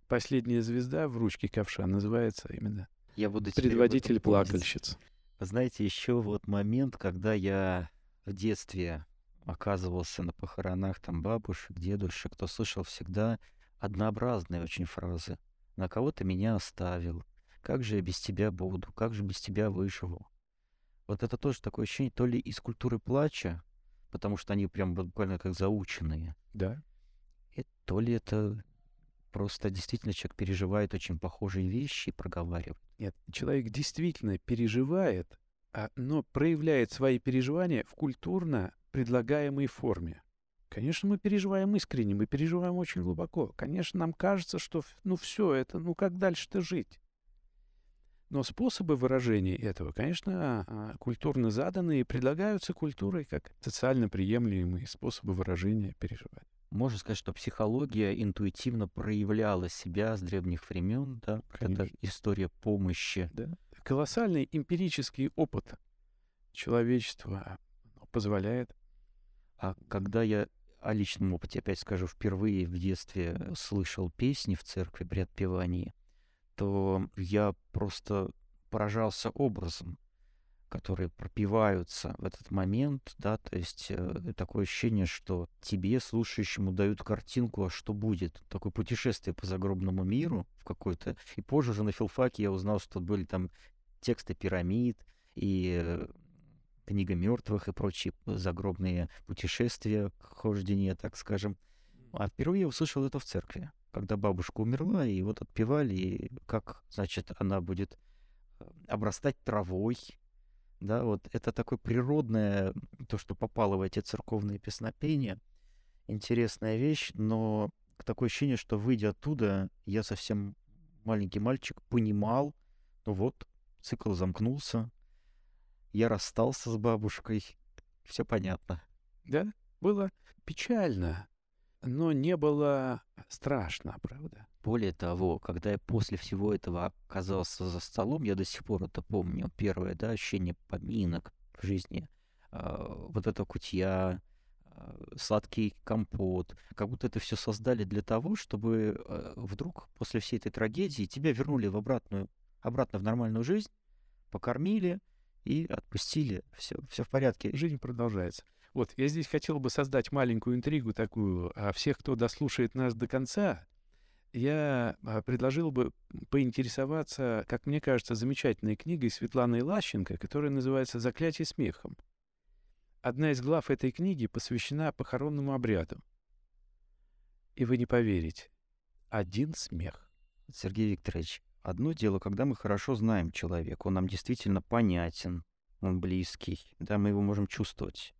последняя звезда в ручке ковша называется именно я буду предводитель плакальщиц. Знаете, еще вот момент, когда я в детстве оказывался на похоронах там бабушек, дедушек, кто слышал всегда однообразные очень фразы. На кого ты меня оставил? Как же я без тебя буду? Как же без тебя выживу? Вот это тоже такое ощущение то ли из культуры плача, потому что они прям буквально как заученные. Да. И то ли это просто действительно человек переживает очень похожие вещи и проговаривает. Нет, человек действительно переживает, но проявляет свои переживания в культурно предлагаемой форме. Конечно, мы переживаем искренне, мы переживаем очень глубоко. Конечно, нам кажется, что ну все это, ну как дальше-то жить? Но способы выражения этого, конечно, а, культурно заданные и предлагаются культурой как социально приемлемые способы выражения переживаний. Можно сказать, что психология интуитивно проявляла себя с древних времен, да? Конечно. Это история помощи. Да. Колоссальный эмпирический опыт человечества позволяет. А когда я о личном опыте, опять скажу, впервые в детстве слышал песни в церкви при отпевании, то я просто поражался образом, которые пропиваются в этот момент, да, то есть э, такое ощущение, что тебе, слушающему, дают картинку, а что будет. Такое путешествие по загробному миру в какой-то. И позже уже на филфаке я узнал, что были там тексты пирамид и э, книга мертвых и прочие загробные путешествия, хождения, так скажем. А впервые я услышал это в церкви, когда бабушка умерла, и вот отпевали, и как, значит, она будет э, обрастать травой, да, вот это такое природное, то, что попало в эти церковные песнопения, интересная вещь, но такое ощущение, что выйдя оттуда, я совсем маленький мальчик понимал, ну вот, цикл замкнулся, я расстался с бабушкой, все понятно. Да, было печально, но не было страшно, правда? Более того, когда я после всего этого оказался за столом, я до сих пор это помню, первое, да, ощущение поминок в жизни, э, вот это кутья, э, сладкий компот, как будто это все создали для того, чтобы э, вдруг после всей этой трагедии тебя вернули в обратную, обратно в нормальную жизнь, покормили, и отпустили. Все, все в порядке. Жизнь продолжается. Вот, я здесь хотел бы создать маленькую интригу такую. А всех, кто дослушает нас до конца, я а, предложил бы поинтересоваться, как мне кажется, замечательной книгой Светланы Лащенко, которая называется «Заклятие смехом». Одна из глав этой книги посвящена похоронному обряду. И вы не поверите, один смех. Сергей Викторович, Одно дело, когда мы хорошо знаем человека, он нам действительно понятен, он близкий, да, мы его можем чувствовать.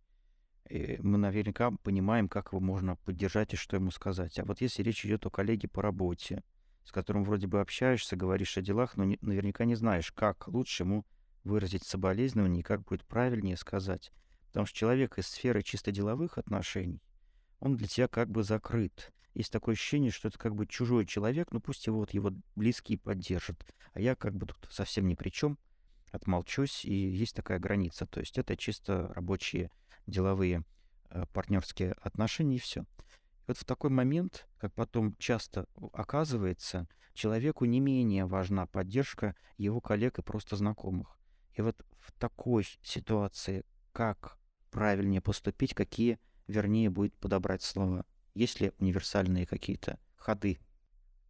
И мы наверняка понимаем, как его можно поддержать и что ему сказать. А вот если речь идет о коллеге по работе, с которым вроде бы общаешься, говоришь о делах, но не, наверняка не знаешь, как лучше ему выразить соболезнование и как будет правильнее сказать. Потому что человек из сферы чисто деловых отношений, он для тебя как бы закрыт есть такое ощущение, что это как бы чужой человек, ну пусть его вот его близкие поддержат, а я как бы тут совсем ни при чем, отмолчусь, и есть такая граница. То есть это чисто рабочие, деловые, э, партнерские отношения, и все. И вот в такой момент, как потом часто оказывается, человеку не менее важна поддержка его коллег и просто знакомых. И вот в такой ситуации как правильнее поступить, какие, вернее, будет подобрать слова. Есть ли универсальные какие-то ходы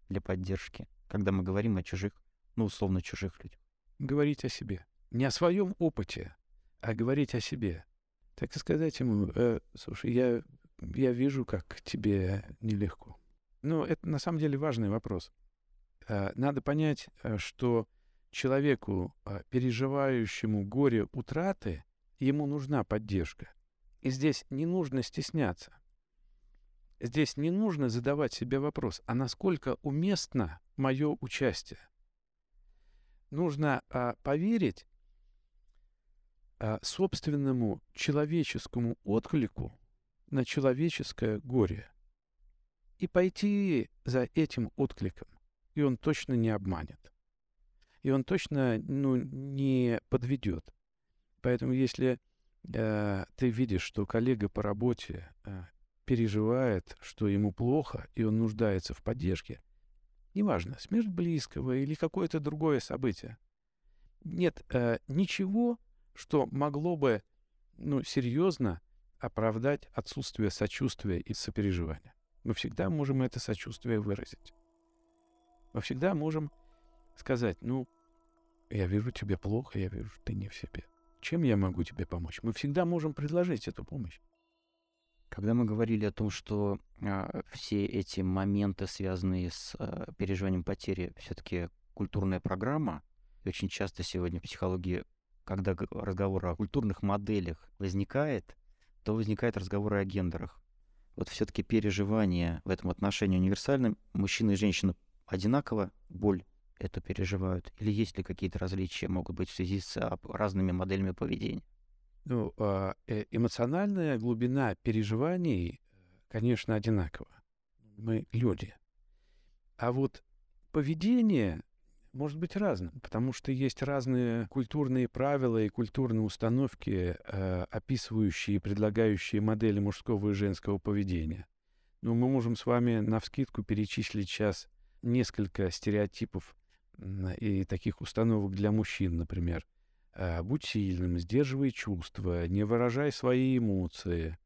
для поддержки, когда мы говорим о чужих, ну, условно, чужих людях? Говорить о себе. Не о своем опыте, а говорить о себе. Так сказать ему, э, слушай, я, я вижу, как тебе нелегко. Ну, это на самом деле важный вопрос. Э, надо понять, э, что человеку, э, переживающему горе утраты, ему нужна поддержка. И здесь не нужно стесняться. Здесь не нужно задавать себе вопрос, а насколько уместно мое участие. Нужно а, поверить а, собственному человеческому отклику на человеческое горе и пойти за этим откликом, и он точно не обманет. И он точно ну, не подведет. Поэтому если э, ты видишь, что коллега по работе э, переживает, что ему плохо, и он нуждается в поддержке, неважно, смерть близкого или какое-то другое событие, нет э, ничего, что могло бы ну, серьезно оправдать отсутствие сочувствия и сопереживания. Мы всегда можем это сочувствие выразить. Мы всегда можем сказать, ну, я вижу тебе плохо, я вижу, ты не в себе. Чем я могу тебе помочь? Мы всегда можем предложить эту помощь. Когда мы говорили о том, что а, все эти моменты, связанные с а, переживанием потери, все-таки культурная программа, и очень часто сегодня в психологии, когда разговор о культурных моделях возникает, то возникает разговор о гендерах. Вот все-таки переживание в этом отношении универсальным. Мужчина и женщина одинаково боль это переживают? Или есть ли какие-то различия могут быть в связи с а, разными моделями поведения? Ну, а, э, эмоциональная глубина переживаний, конечно, одинакова. Мы люди. А вот поведение может быть разным, потому что есть разные культурные правила и культурные установки, э, описывающие и предлагающие модели мужского и женского поведения. Но ну, мы можем с вами на вскидку перечислить сейчас несколько стереотипов и таких установок для мужчин, например. А, будь сильным, сдерживай чувства, не выражай свои эмоции.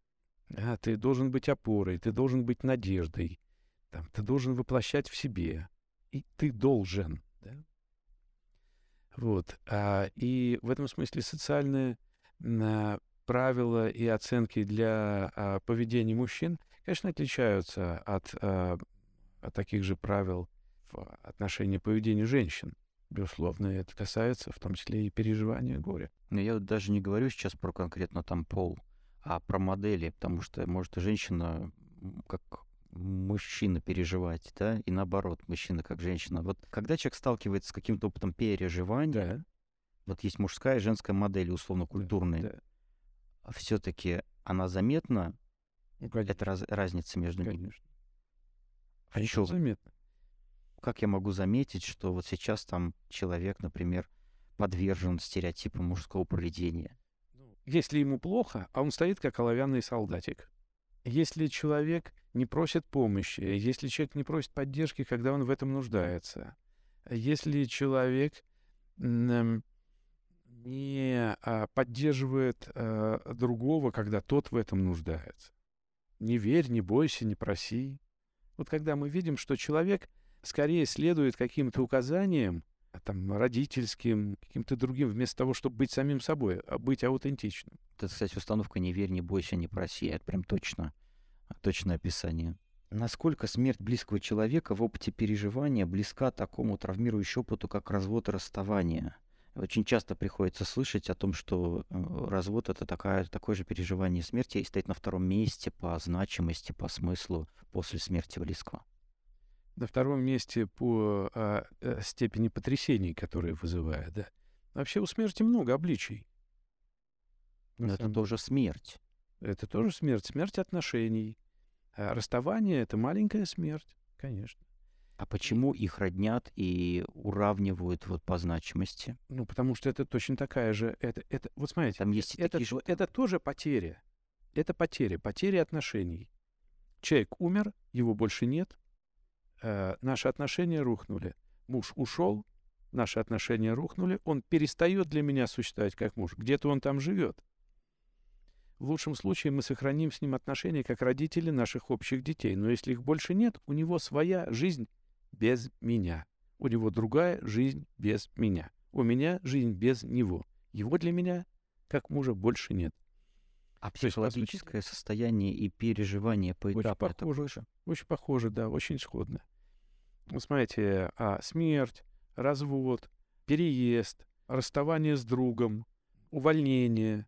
А, ты должен быть опорой, ты должен быть надеждой. Там, ты должен воплощать в себе. И ты должен. Да? Вот. А, и в этом смысле социальные а, правила и оценки для а, поведения мужчин, конечно, отличаются от, а, от таких же правил в отношении поведения женщин. Безусловно, это касается в том числе и переживания горя. Но я даже не говорю сейчас про конкретно там пол, а про модели, потому что может и женщина как мужчина переживать, да, и наоборот, мужчина как женщина. Вот когда человек сталкивается с каким-то опытом переживания, да. вот есть мужская и женская модель, условно культурные, да, да. все-таки она заметна, ну, это раз, разница между конечно. ними. Конечно, заметно как я могу заметить, что вот сейчас там человек, например, подвержен стереотипам мужского поведения? Ну, если ему плохо, а он стоит как оловянный солдатик. Если человек не просит помощи, если человек не просит поддержки, когда он в этом нуждается, если человек не а, поддерживает а, другого, когда тот в этом нуждается. Не верь, не бойся, не проси. Вот когда мы видим, что человек скорее следует каким-то указаниям, там, родительским, каким-то другим, вместо того, чтобы быть самим собой, а быть аутентичным. Это, кстати, установка «не верь, не бойся, не проси». Это прям точно, точное описание. Насколько смерть близкого человека в опыте переживания близка такому травмирующему опыту, как развод и расставание? Очень часто приходится слышать о том, что э, развод — это такая, такое же переживание смерти и стоит на втором месте по значимости, по смыслу после смерти близкого на втором месте по а, а, степени потрясений, которые вызывает. Да. Вообще у смерти много обличий. Но это тоже смерть. Это тоже смерть. Смерть отношений. А расставание — это маленькая смерть, конечно. А почему их роднят и уравнивают вот по значимости? Ну, потому что это точно такая же... Это, это, вот смотрите, Там есть это, такие же... это тоже потеря. Это потеря, потеря отношений. Человек умер, его больше нет, э, наши отношения рухнули. Муж ушел, наши отношения рухнули, он перестает для меня существовать как муж. Где-то он там живет. В лучшем случае мы сохраним с ним отношения как родители наших общих детей. Но если их больше нет, у него своя жизнь без меня. У него другая жизнь без меня. У меня жизнь без него. Его для меня, как мужа, больше нет. А психологическое состояние и переживание по этапу очень похоже, это Очень похоже, да, очень сходно. Ну, смотрите, а, смерть, развод, переезд, расставание с другом, увольнение.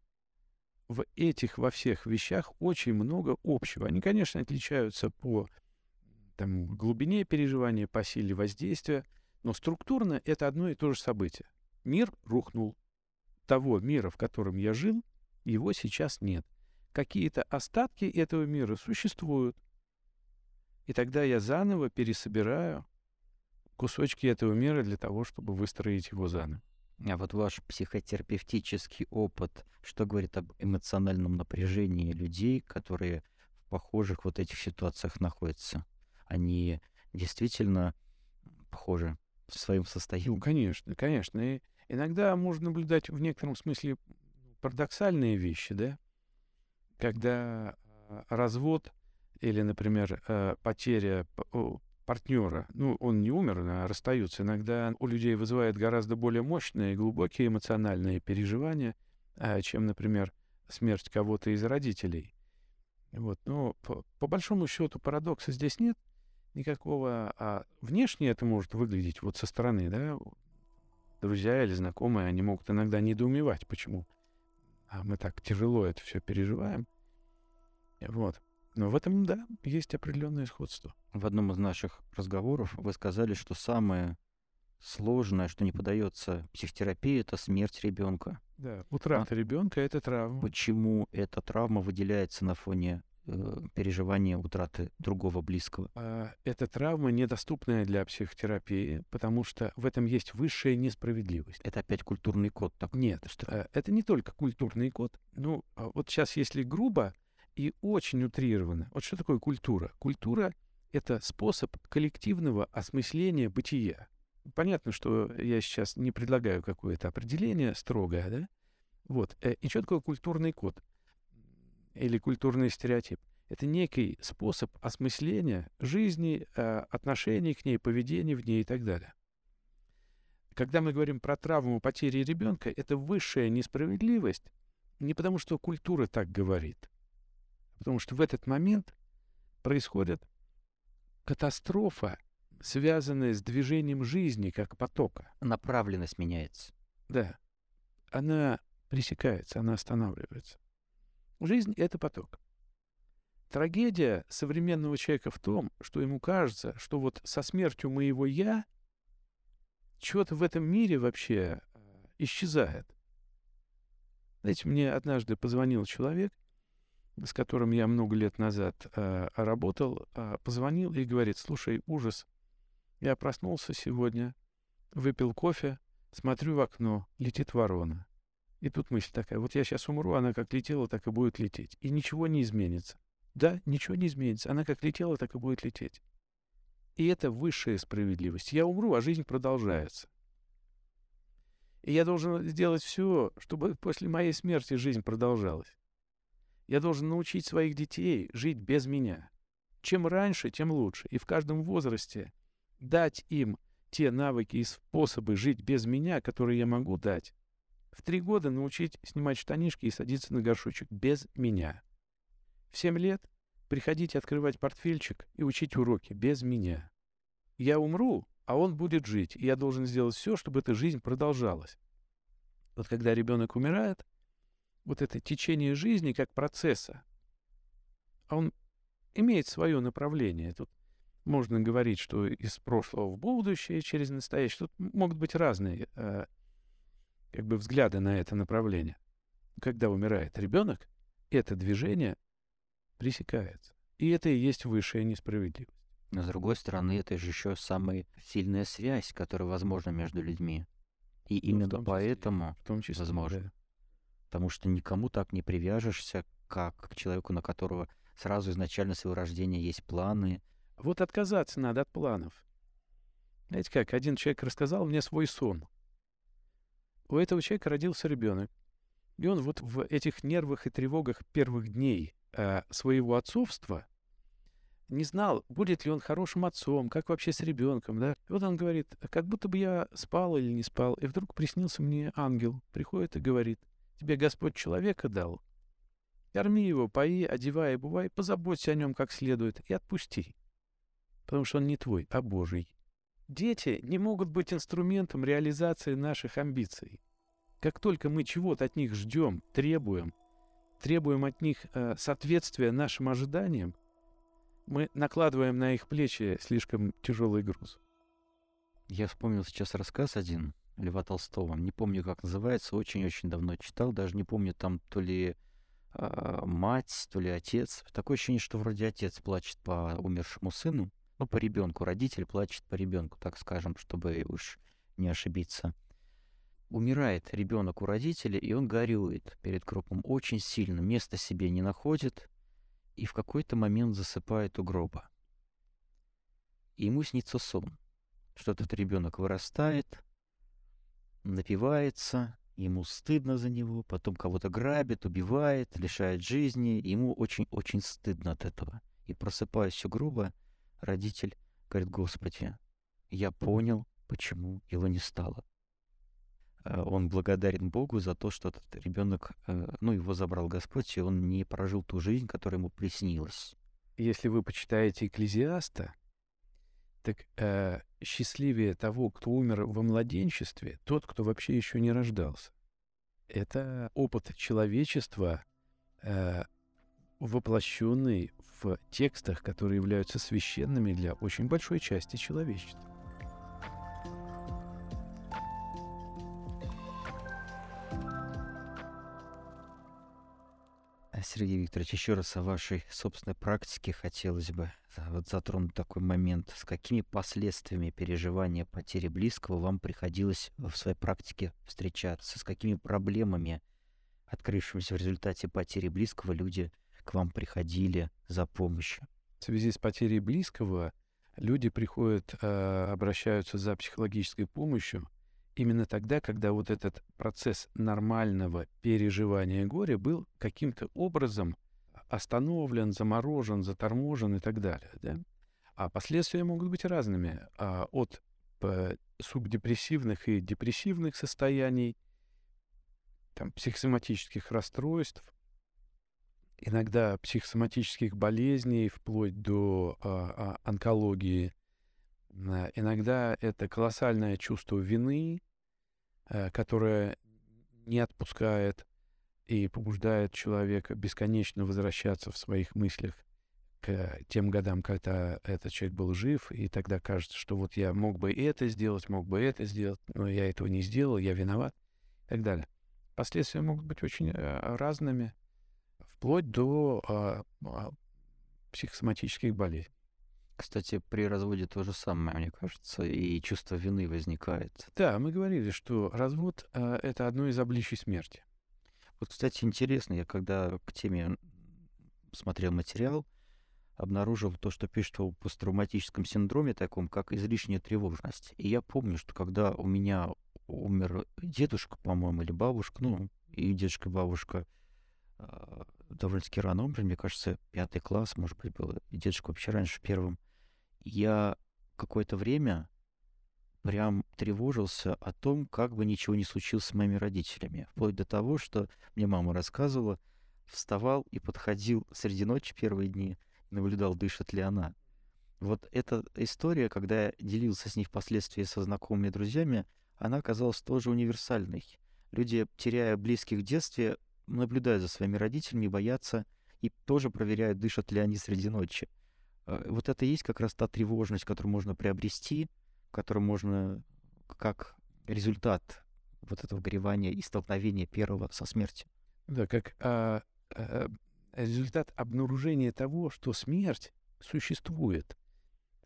В этих, во всех вещах очень много общего. Они, конечно, отличаются по там, глубине переживания, по силе воздействия, но структурно это одно и то же событие. Мир рухнул. Того мира, в котором я жил, его сейчас нет. Какие-то остатки этого мира существуют. И тогда я заново пересобираю кусочки этого мира для того, чтобы выстроить его заново. А вот ваш психотерапевтический опыт, что говорит об эмоциональном напряжении людей, которые в похожих вот этих ситуациях находятся? Они действительно похожи в своем состоянии? Ну, конечно, конечно. И иногда можно наблюдать в некотором смысле парадоксальные вещи, да, когда а, развод или, например, а, потеря партнера, ну, он не умер, а расстаются, иногда у людей вызывает гораздо более мощные, глубокие эмоциональные переживания, а, чем, например, смерть кого-то из родителей. Вот, но по, по большому счету парадокса здесь нет никакого, а внешне это может выглядеть вот со стороны, да, друзья или знакомые, они могут иногда недоумевать, почему а мы так тяжело это все переживаем. Вот. Но в этом, да, есть определенное сходство. В одном из наших разговоров вы сказали, что самое сложное, что не подается психотерапии, это смерть ребенка. Да, утрата а ребенка это травма. Почему эта травма выделяется на фоне э, переживания утраты другого близкого. А, эта травма недоступная для психотерапии, потому что в этом есть высшая несправедливость. Это опять культурный код. Так? Нет, что? А, это не только культурный код. Ну, а вот сейчас, если грубо и очень утрированно, вот что такое культура? Культура — это способ коллективного осмысления бытия. Понятно, что я сейчас не предлагаю какое-то определение строгое, да? Вот. Э, и что такое культурный код? или культурный стереотип. Это некий способ осмысления жизни, э, отношений к ней, поведения в ней и так далее. Когда мы говорим про травму потери ребенка, это высшая несправедливость не потому, что культура так говорит, потому что в этот момент происходит катастрофа, связанная с движением жизни как потока. Направленность меняется. Да. Она пресекается, она останавливается. Жизнь — это поток. Трагедия современного человека в том, что ему кажется, что вот со смертью моего «я» что-то в этом мире вообще э, исчезает. Знаете, мне однажды позвонил человек, с которым я много лет назад э, работал, э, позвонил и говорит, слушай, ужас, я проснулся сегодня, выпил кофе, смотрю в окно, летит ворона. И тут мысль такая, вот я сейчас умру, она как летела, так и будет лететь. И ничего не изменится. Да, ничего не изменится. Она как летела, так и будет лететь. И это высшая справедливость. Я умру, а жизнь продолжается. И я должен сделать все, чтобы после моей смерти жизнь продолжалась. Я должен научить своих детей жить без меня. Чем раньше, тем лучше. И в каждом возрасте дать им те навыки и способы жить без меня, которые я могу дать, в три года научить снимать штанишки и садиться на горшочек без меня. В семь лет приходить открывать портфельчик и учить уроки без меня. Я умру, а он будет жить, и я должен сделать все, чтобы эта жизнь продолжалась. Вот когда ребенок умирает, вот это течение жизни как процесса, он имеет свое направление. Тут можно говорить, что из прошлого в будущее, через настоящее. Тут могут быть разные э, как бы взгляды на это направление. Когда умирает ребенок, это движение пресекается. И это и есть высшая несправедливость. Но с другой стороны, это же еще самая сильная связь, которая возможна между людьми. И ну, именно в поэтому в том числе, возможно. Да. Потому что никому так не привяжешься, как к человеку, на которого сразу изначально своего рождения есть планы. Вот отказаться надо от планов. Знаете как, один человек рассказал мне свой сон у этого человека родился ребенок. И он вот в этих нервах и тревогах первых дней э, своего отцовства не знал, будет ли он хорошим отцом, как вообще с ребенком, да. И вот он говорит, как будто бы я спал или не спал, и вдруг приснился мне ангел, приходит и говорит, тебе Господь человека дал, корми его, пои, одевай, бывай, позаботься о нем как следует и отпусти, потому что он не твой, а Божий. Дети не могут быть инструментом реализации наших амбиций. Как только мы чего-то от них ждем, требуем, требуем от них э, соответствия нашим ожиданиям, мы накладываем на их плечи слишком тяжелый груз. Я вспомнил сейчас рассказ один Льва Толстого. Не помню, как называется, очень-очень давно читал, даже не помню, там то ли э, мать, то ли отец. Такое ощущение, что вроде отец плачет по умершему сыну, ну, по ребенку. Родитель плачет по ребенку, так скажем, чтобы уж не ошибиться. Умирает ребенок у родителей, и он горюет перед гробом очень сильно, места себе не находит, и в какой-то момент засыпает у гроба. И ему снится сон, что этот ребенок вырастает, напивается, ему стыдно за него, потом кого-то грабит, убивает, лишает жизни, ему очень-очень стыдно от этого. И просыпаясь у гроба, родитель говорит, Господи, я понял, почему его не стало. э, он благодарен Богу за то, что этот ребенок, э, ну, его забрал Господь, и он не прожил ту жизнь, которая ему приснилась. Если вы почитаете Экклезиаста, так э, счастливее того, кто умер во младенчестве, тот, кто вообще еще не рождался. Это опыт человечества, э, воплощенный в текстах, которые являются священными для очень большой части человечества. Сергей Викторович, еще раз о вашей собственной практике хотелось бы вот затронуть такой момент. С какими последствиями переживания потери близкого вам приходилось в своей практике встречаться? С какими проблемами, открывшимися в результате потери близкого, люди к вам приходили за помощью? В связи с потерей близкого люди приходят, э, обращаются за психологической помощью именно тогда, когда вот этот процесс нормального переживания горя был каким-то образом остановлен, заморожен, заторможен и так далее. Да? А последствия могут быть разными. А, от субдепрессивных и депрессивных состояний, там, психосоматических расстройств, иногда психосоматических болезней, вплоть до а, а, онкологии. А, иногда это колоссальное чувство вины, а, которое не отпускает и побуждает человека бесконечно возвращаться в своих мыслях к тем годам, когда этот человек был жив, и тогда кажется, что вот я мог бы это сделать, мог бы это сделать, но я этого не сделал, я виноват и так далее. Последствия могут быть очень э, разными вплоть до а, а, психосоматических болезней. Кстати, при разводе то же самое, мне кажется, и чувство вины возникает. Да, мы говорили, что развод а, это одно из обличий смерти. Вот, кстати, интересно, я когда к теме смотрел материал, обнаружил то, что пишет о посттравматическом синдроме, таком как излишняя тревожность. И я помню, что когда у меня умер дедушка, по-моему, или бабушка, ну, и дедушка, и бабушка, а, довольно-таки рано умер, мне кажется, пятый класс, может быть, был, и дедушка вообще раньше первым. Я какое-то время прям тревожился о том, как бы ничего не случилось с моими родителями. Вплоть до того, что мне мама рассказывала, вставал и подходил среди ночи первые дни, наблюдал, дышит ли она. Вот эта история, когда я делился с ней впоследствии со знакомыми друзьями, она оказалась тоже универсальной. Люди, теряя близких в детстве, наблюдают за своими родителями, боятся и тоже проверяют, дышат ли они среди ночи. А, вот это и есть как раз та тревожность, которую можно приобрести, которую можно как результат вот этого горевания и столкновения первого со смертью. Да, как а, а, результат обнаружения того, что смерть существует.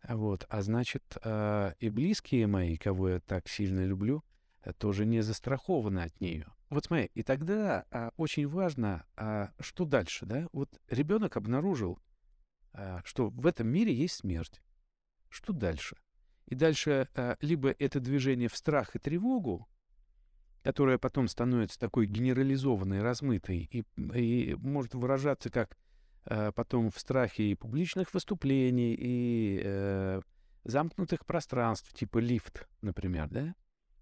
Вот, а значит, а, и близкие мои, кого я так сильно люблю, э, тоже не застрахованы от нее. Вот смотри, и тогда а, очень важно, а, что дальше, да? Вот ребенок обнаружил, а, что в этом мире есть смерть. Что дальше? И дальше а, либо это движение в страх и тревогу, которое потом становится такой генерализованной, размытой и, и может выражаться как а, потом в страхе и публичных выступлений, и э, замкнутых пространств, типа лифт, например, да,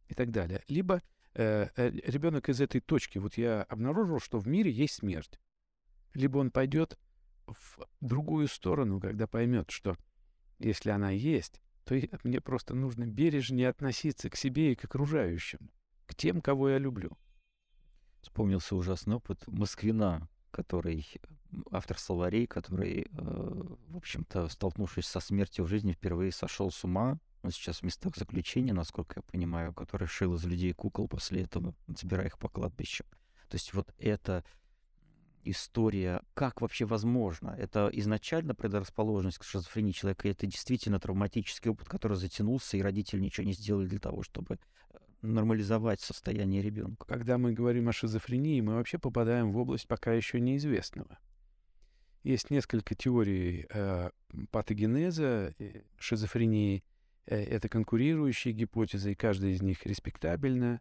и так далее. Либо э, э ребенок из этой точки, вот я обнаружил, что в мире есть смерть. Либо он пойдет в другую сторону, когда поймет, что если она есть, то мне просто нужно бережнее относиться к себе и к окружающим, к тем, кого я люблю. Вспомнился ужасный опыт Москвина, который автор словарей, который, э, в общем-то, столкнувшись со смертью в жизни, впервые сошел с ума. Он сейчас в местах заключения, насколько я понимаю, который шил из людей кукол после этого, забирая их по кладбищу. То есть вот это история, как вообще возможно? Это изначально предрасположенность к шизофрении человека, это действительно травматический опыт, который затянулся, и родители ничего не сделали для того, чтобы э, нормализовать состояние ребенка. Когда мы говорим о шизофрении, мы вообще попадаем в область пока еще неизвестного. Есть несколько теорий э, патогенеза э, шизофрении. Э, это конкурирующие гипотезы, и каждая из них респектабельна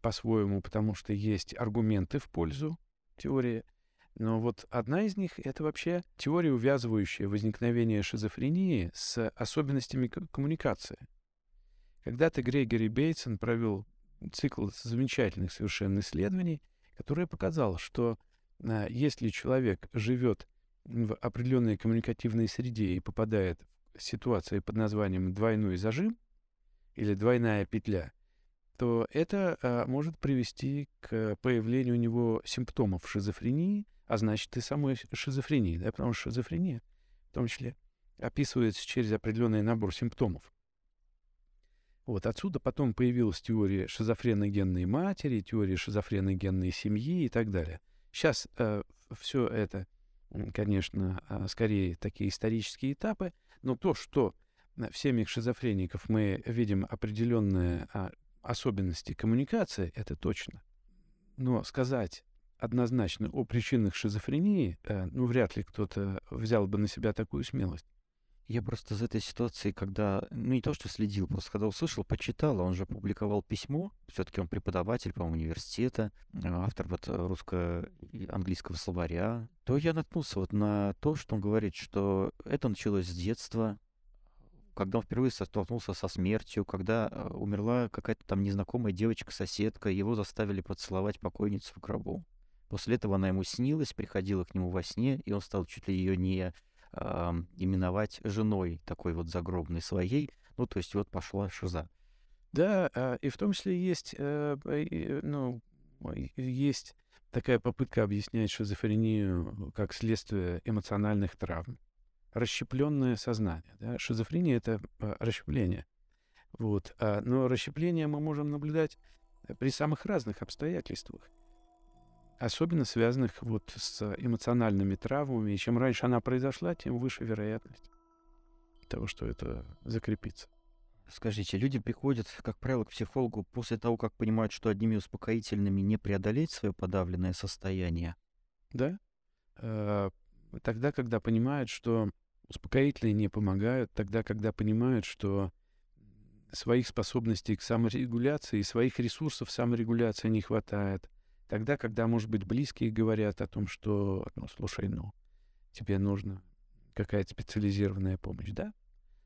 по-своему, потому что есть аргументы в пользу теории. Но вот одна из них — это вообще теория, увязывающая возникновение шизофрении с особенностями коммуникации. Когда-то Грегори Бейтсон провел цикл замечательных совершенно исследований, которое показало, что а, если человек живет в определенной коммуникативной среде и попадает в ситуацию под названием двойной зажим или двойная петля, то это а, может привести к появлению у него симптомов шизофрении, а значит и самой шизофрении, да, потому что шизофрения в том числе описывается через определенный набор симптомов. Вот отсюда потом появилась теория шизофреногенной матери, теория шизофреногенной семьи и так далее. Сейчас э, все это, конечно, э, скорее такие исторические этапы, но то, что в семьях шизофреников мы видим определенные а, особенности коммуникации, это точно. Но сказать однозначно о причинах шизофрении, э, ну, вряд ли кто-то взял бы на себя такую смелость. Я просто из этой ситуации, когда, ну не то, что следил, просто когда услышал, почитал, он же публиковал письмо, все-таки он преподаватель, по-моему, университета, автор вот русско-английского словаря, то я наткнулся вот на то, что он говорит, что это началось с детства, когда он впервые столкнулся со смертью, когда э, умерла какая-то там незнакомая девочка-соседка, его заставили поцеловать покойницу в гробу. После этого она ему снилась, приходила к нему во сне, и он стал чуть ли ее не э, именовать женой такой вот загробной своей. Ну, то есть вот пошла шиза. Да, а, и в том числе есть, э, ну, есть такая попытка объяснять шизофрению как следствие эмоциональных травм. Расщепленное сознание. Да? Шизофрения — это а, расщепление. Вот. А, но расщепление мы можем наблюдать при самых разных обстоятельствах особенно связанных вот с эмоциональными травмами. И чем раньше она произошла, тем выше вероятность того, что это закрепится. Скажите, люди приходят, как правило, к психологу после того, как понимают, что одними успокоительными не преодолеть свое подавленное состояние? Да. Тогда, когда понимают, что успокоительные не помогают, тогда, когда понимают, что своих способностей к саморегуляции, своих ресурсов саморегуляции не хватает, Тогда, когда, может быть, близкие говорят о том, что, ну, слушай, ну, тебе нужна какая-то специализированная помощь, да?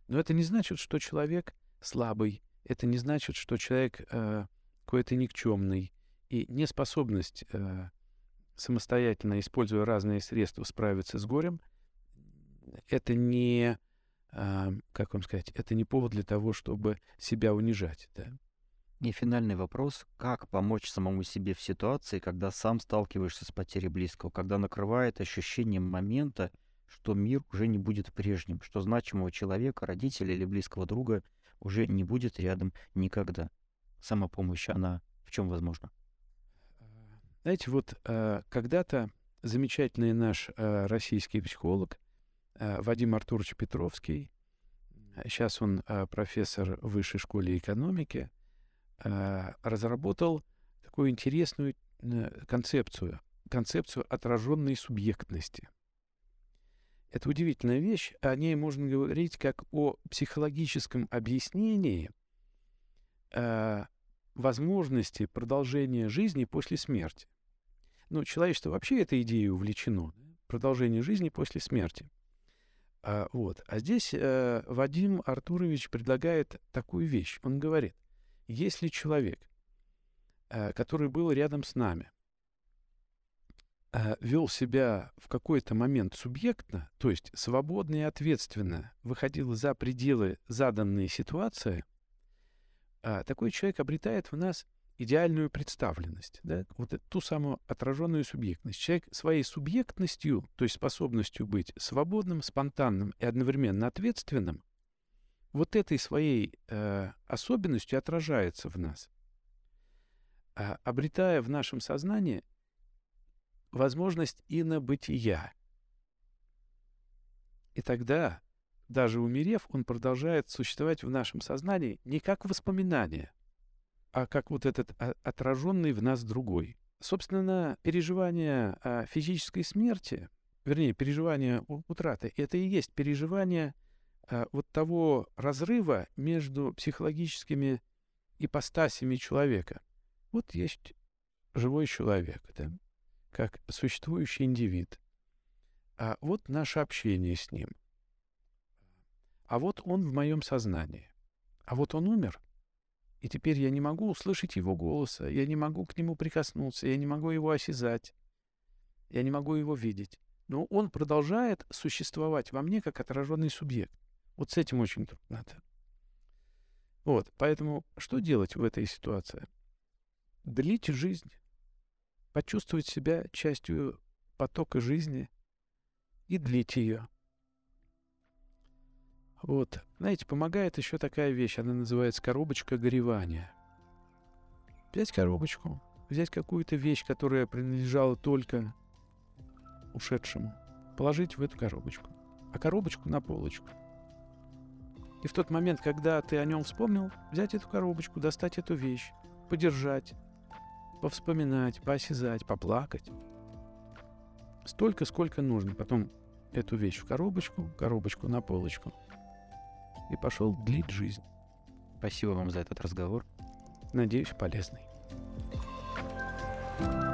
Но это не значит, что человек слабый, это не значит, что человек э, какой-то никчемный, и неспособность э, самостоятельно, используя разные средства, справиться с горем, это не, э, как вам сказать, это не повод для того, чтобы себя унижать, да? И финальный вопрос. Как помочь самому себе в ситуации, когда сам сталкиваешься с потерей близкого, когда накрывает ощущением момента, что мир уже не будет прежним, что значимого человека, родителя или близкого друга уже не будет рядом никогда. Самопомощь, она в чем возможна? Знаете, вот э, когда-то замечательный наш э, российский психолог э, Вадим Артурович Петровский, сейчас он профессор в высшей школе экономики, Э, разработал такую интересную э, концепцию, концепцию отраженной субъектности. Это удивительная вещь, о ней можно говорить как о психологическом объяснении э, возможности продолжения жизни после смерти. Ну, человечество вообще этой идеей увлечено. Продолжение жизни после смерти. А, вот. а здесь э, Вадим Артурович предлагает такую вещь. Он говорит, если человек, э, который был рядом с нами, э, вел себя в какой-то момент субъектно, то есть свободно и ответственно выходил за пределы заданной ситуации, э, такой человек обретает в нас идеальную представленность, да, вот ту самую отраженную субъектность. Человек своей субъектностью, то есть способностью быть свободным, спонтанным и одновременно ответственным, вот этой своей э, особенностью отражается в нас, а, обретая в нашем сознании возможность инобытия. И тогда, даже умерев, он продолжает существовать в нашем сознании не как воспоминание, а как вот этот а, отраженный в нас другой. Собственно, переживание физической смерти, вернее, переживание утраты, это и есть переживание а, вот того разрыва между психологическими ипостасями человека. Вот есть живой человек, да, как существующий индивид. А вот наше общение с ним. А вот он в моем сознании. А вот он умер. И теперь я не могу услышать его голоса, я не могу к нему прикоснуться, я не могу его осязать, я не могу его видеть. Но он продолжает существовать во мне как отраженный субъект. Вот с этим очень трудно. Вот, поэтому что делать в этой ситуации? Длить жизнь, почувствовать себя частью потока жизни и длить ее. Вот. Знаете, помогает еще такая вещь, она называется коробочка горевания. Взять коробочку, взять какую-то вещь, которая принадлежала только ушедшему, положить в эту коробочку, а коробочку на полочку. И в тот момент, когда ты о нем вспомнил, взять эту коробочку, достать эту вещь, подержать, повспоминать, поосязать, поплакать. Столько, сколько нужно. Потом эту вещь в коробочку, коробочку на полочку – и пошел длить жизнь. Спасибо вам за этот разговор. Надеюсь, полезный. thank you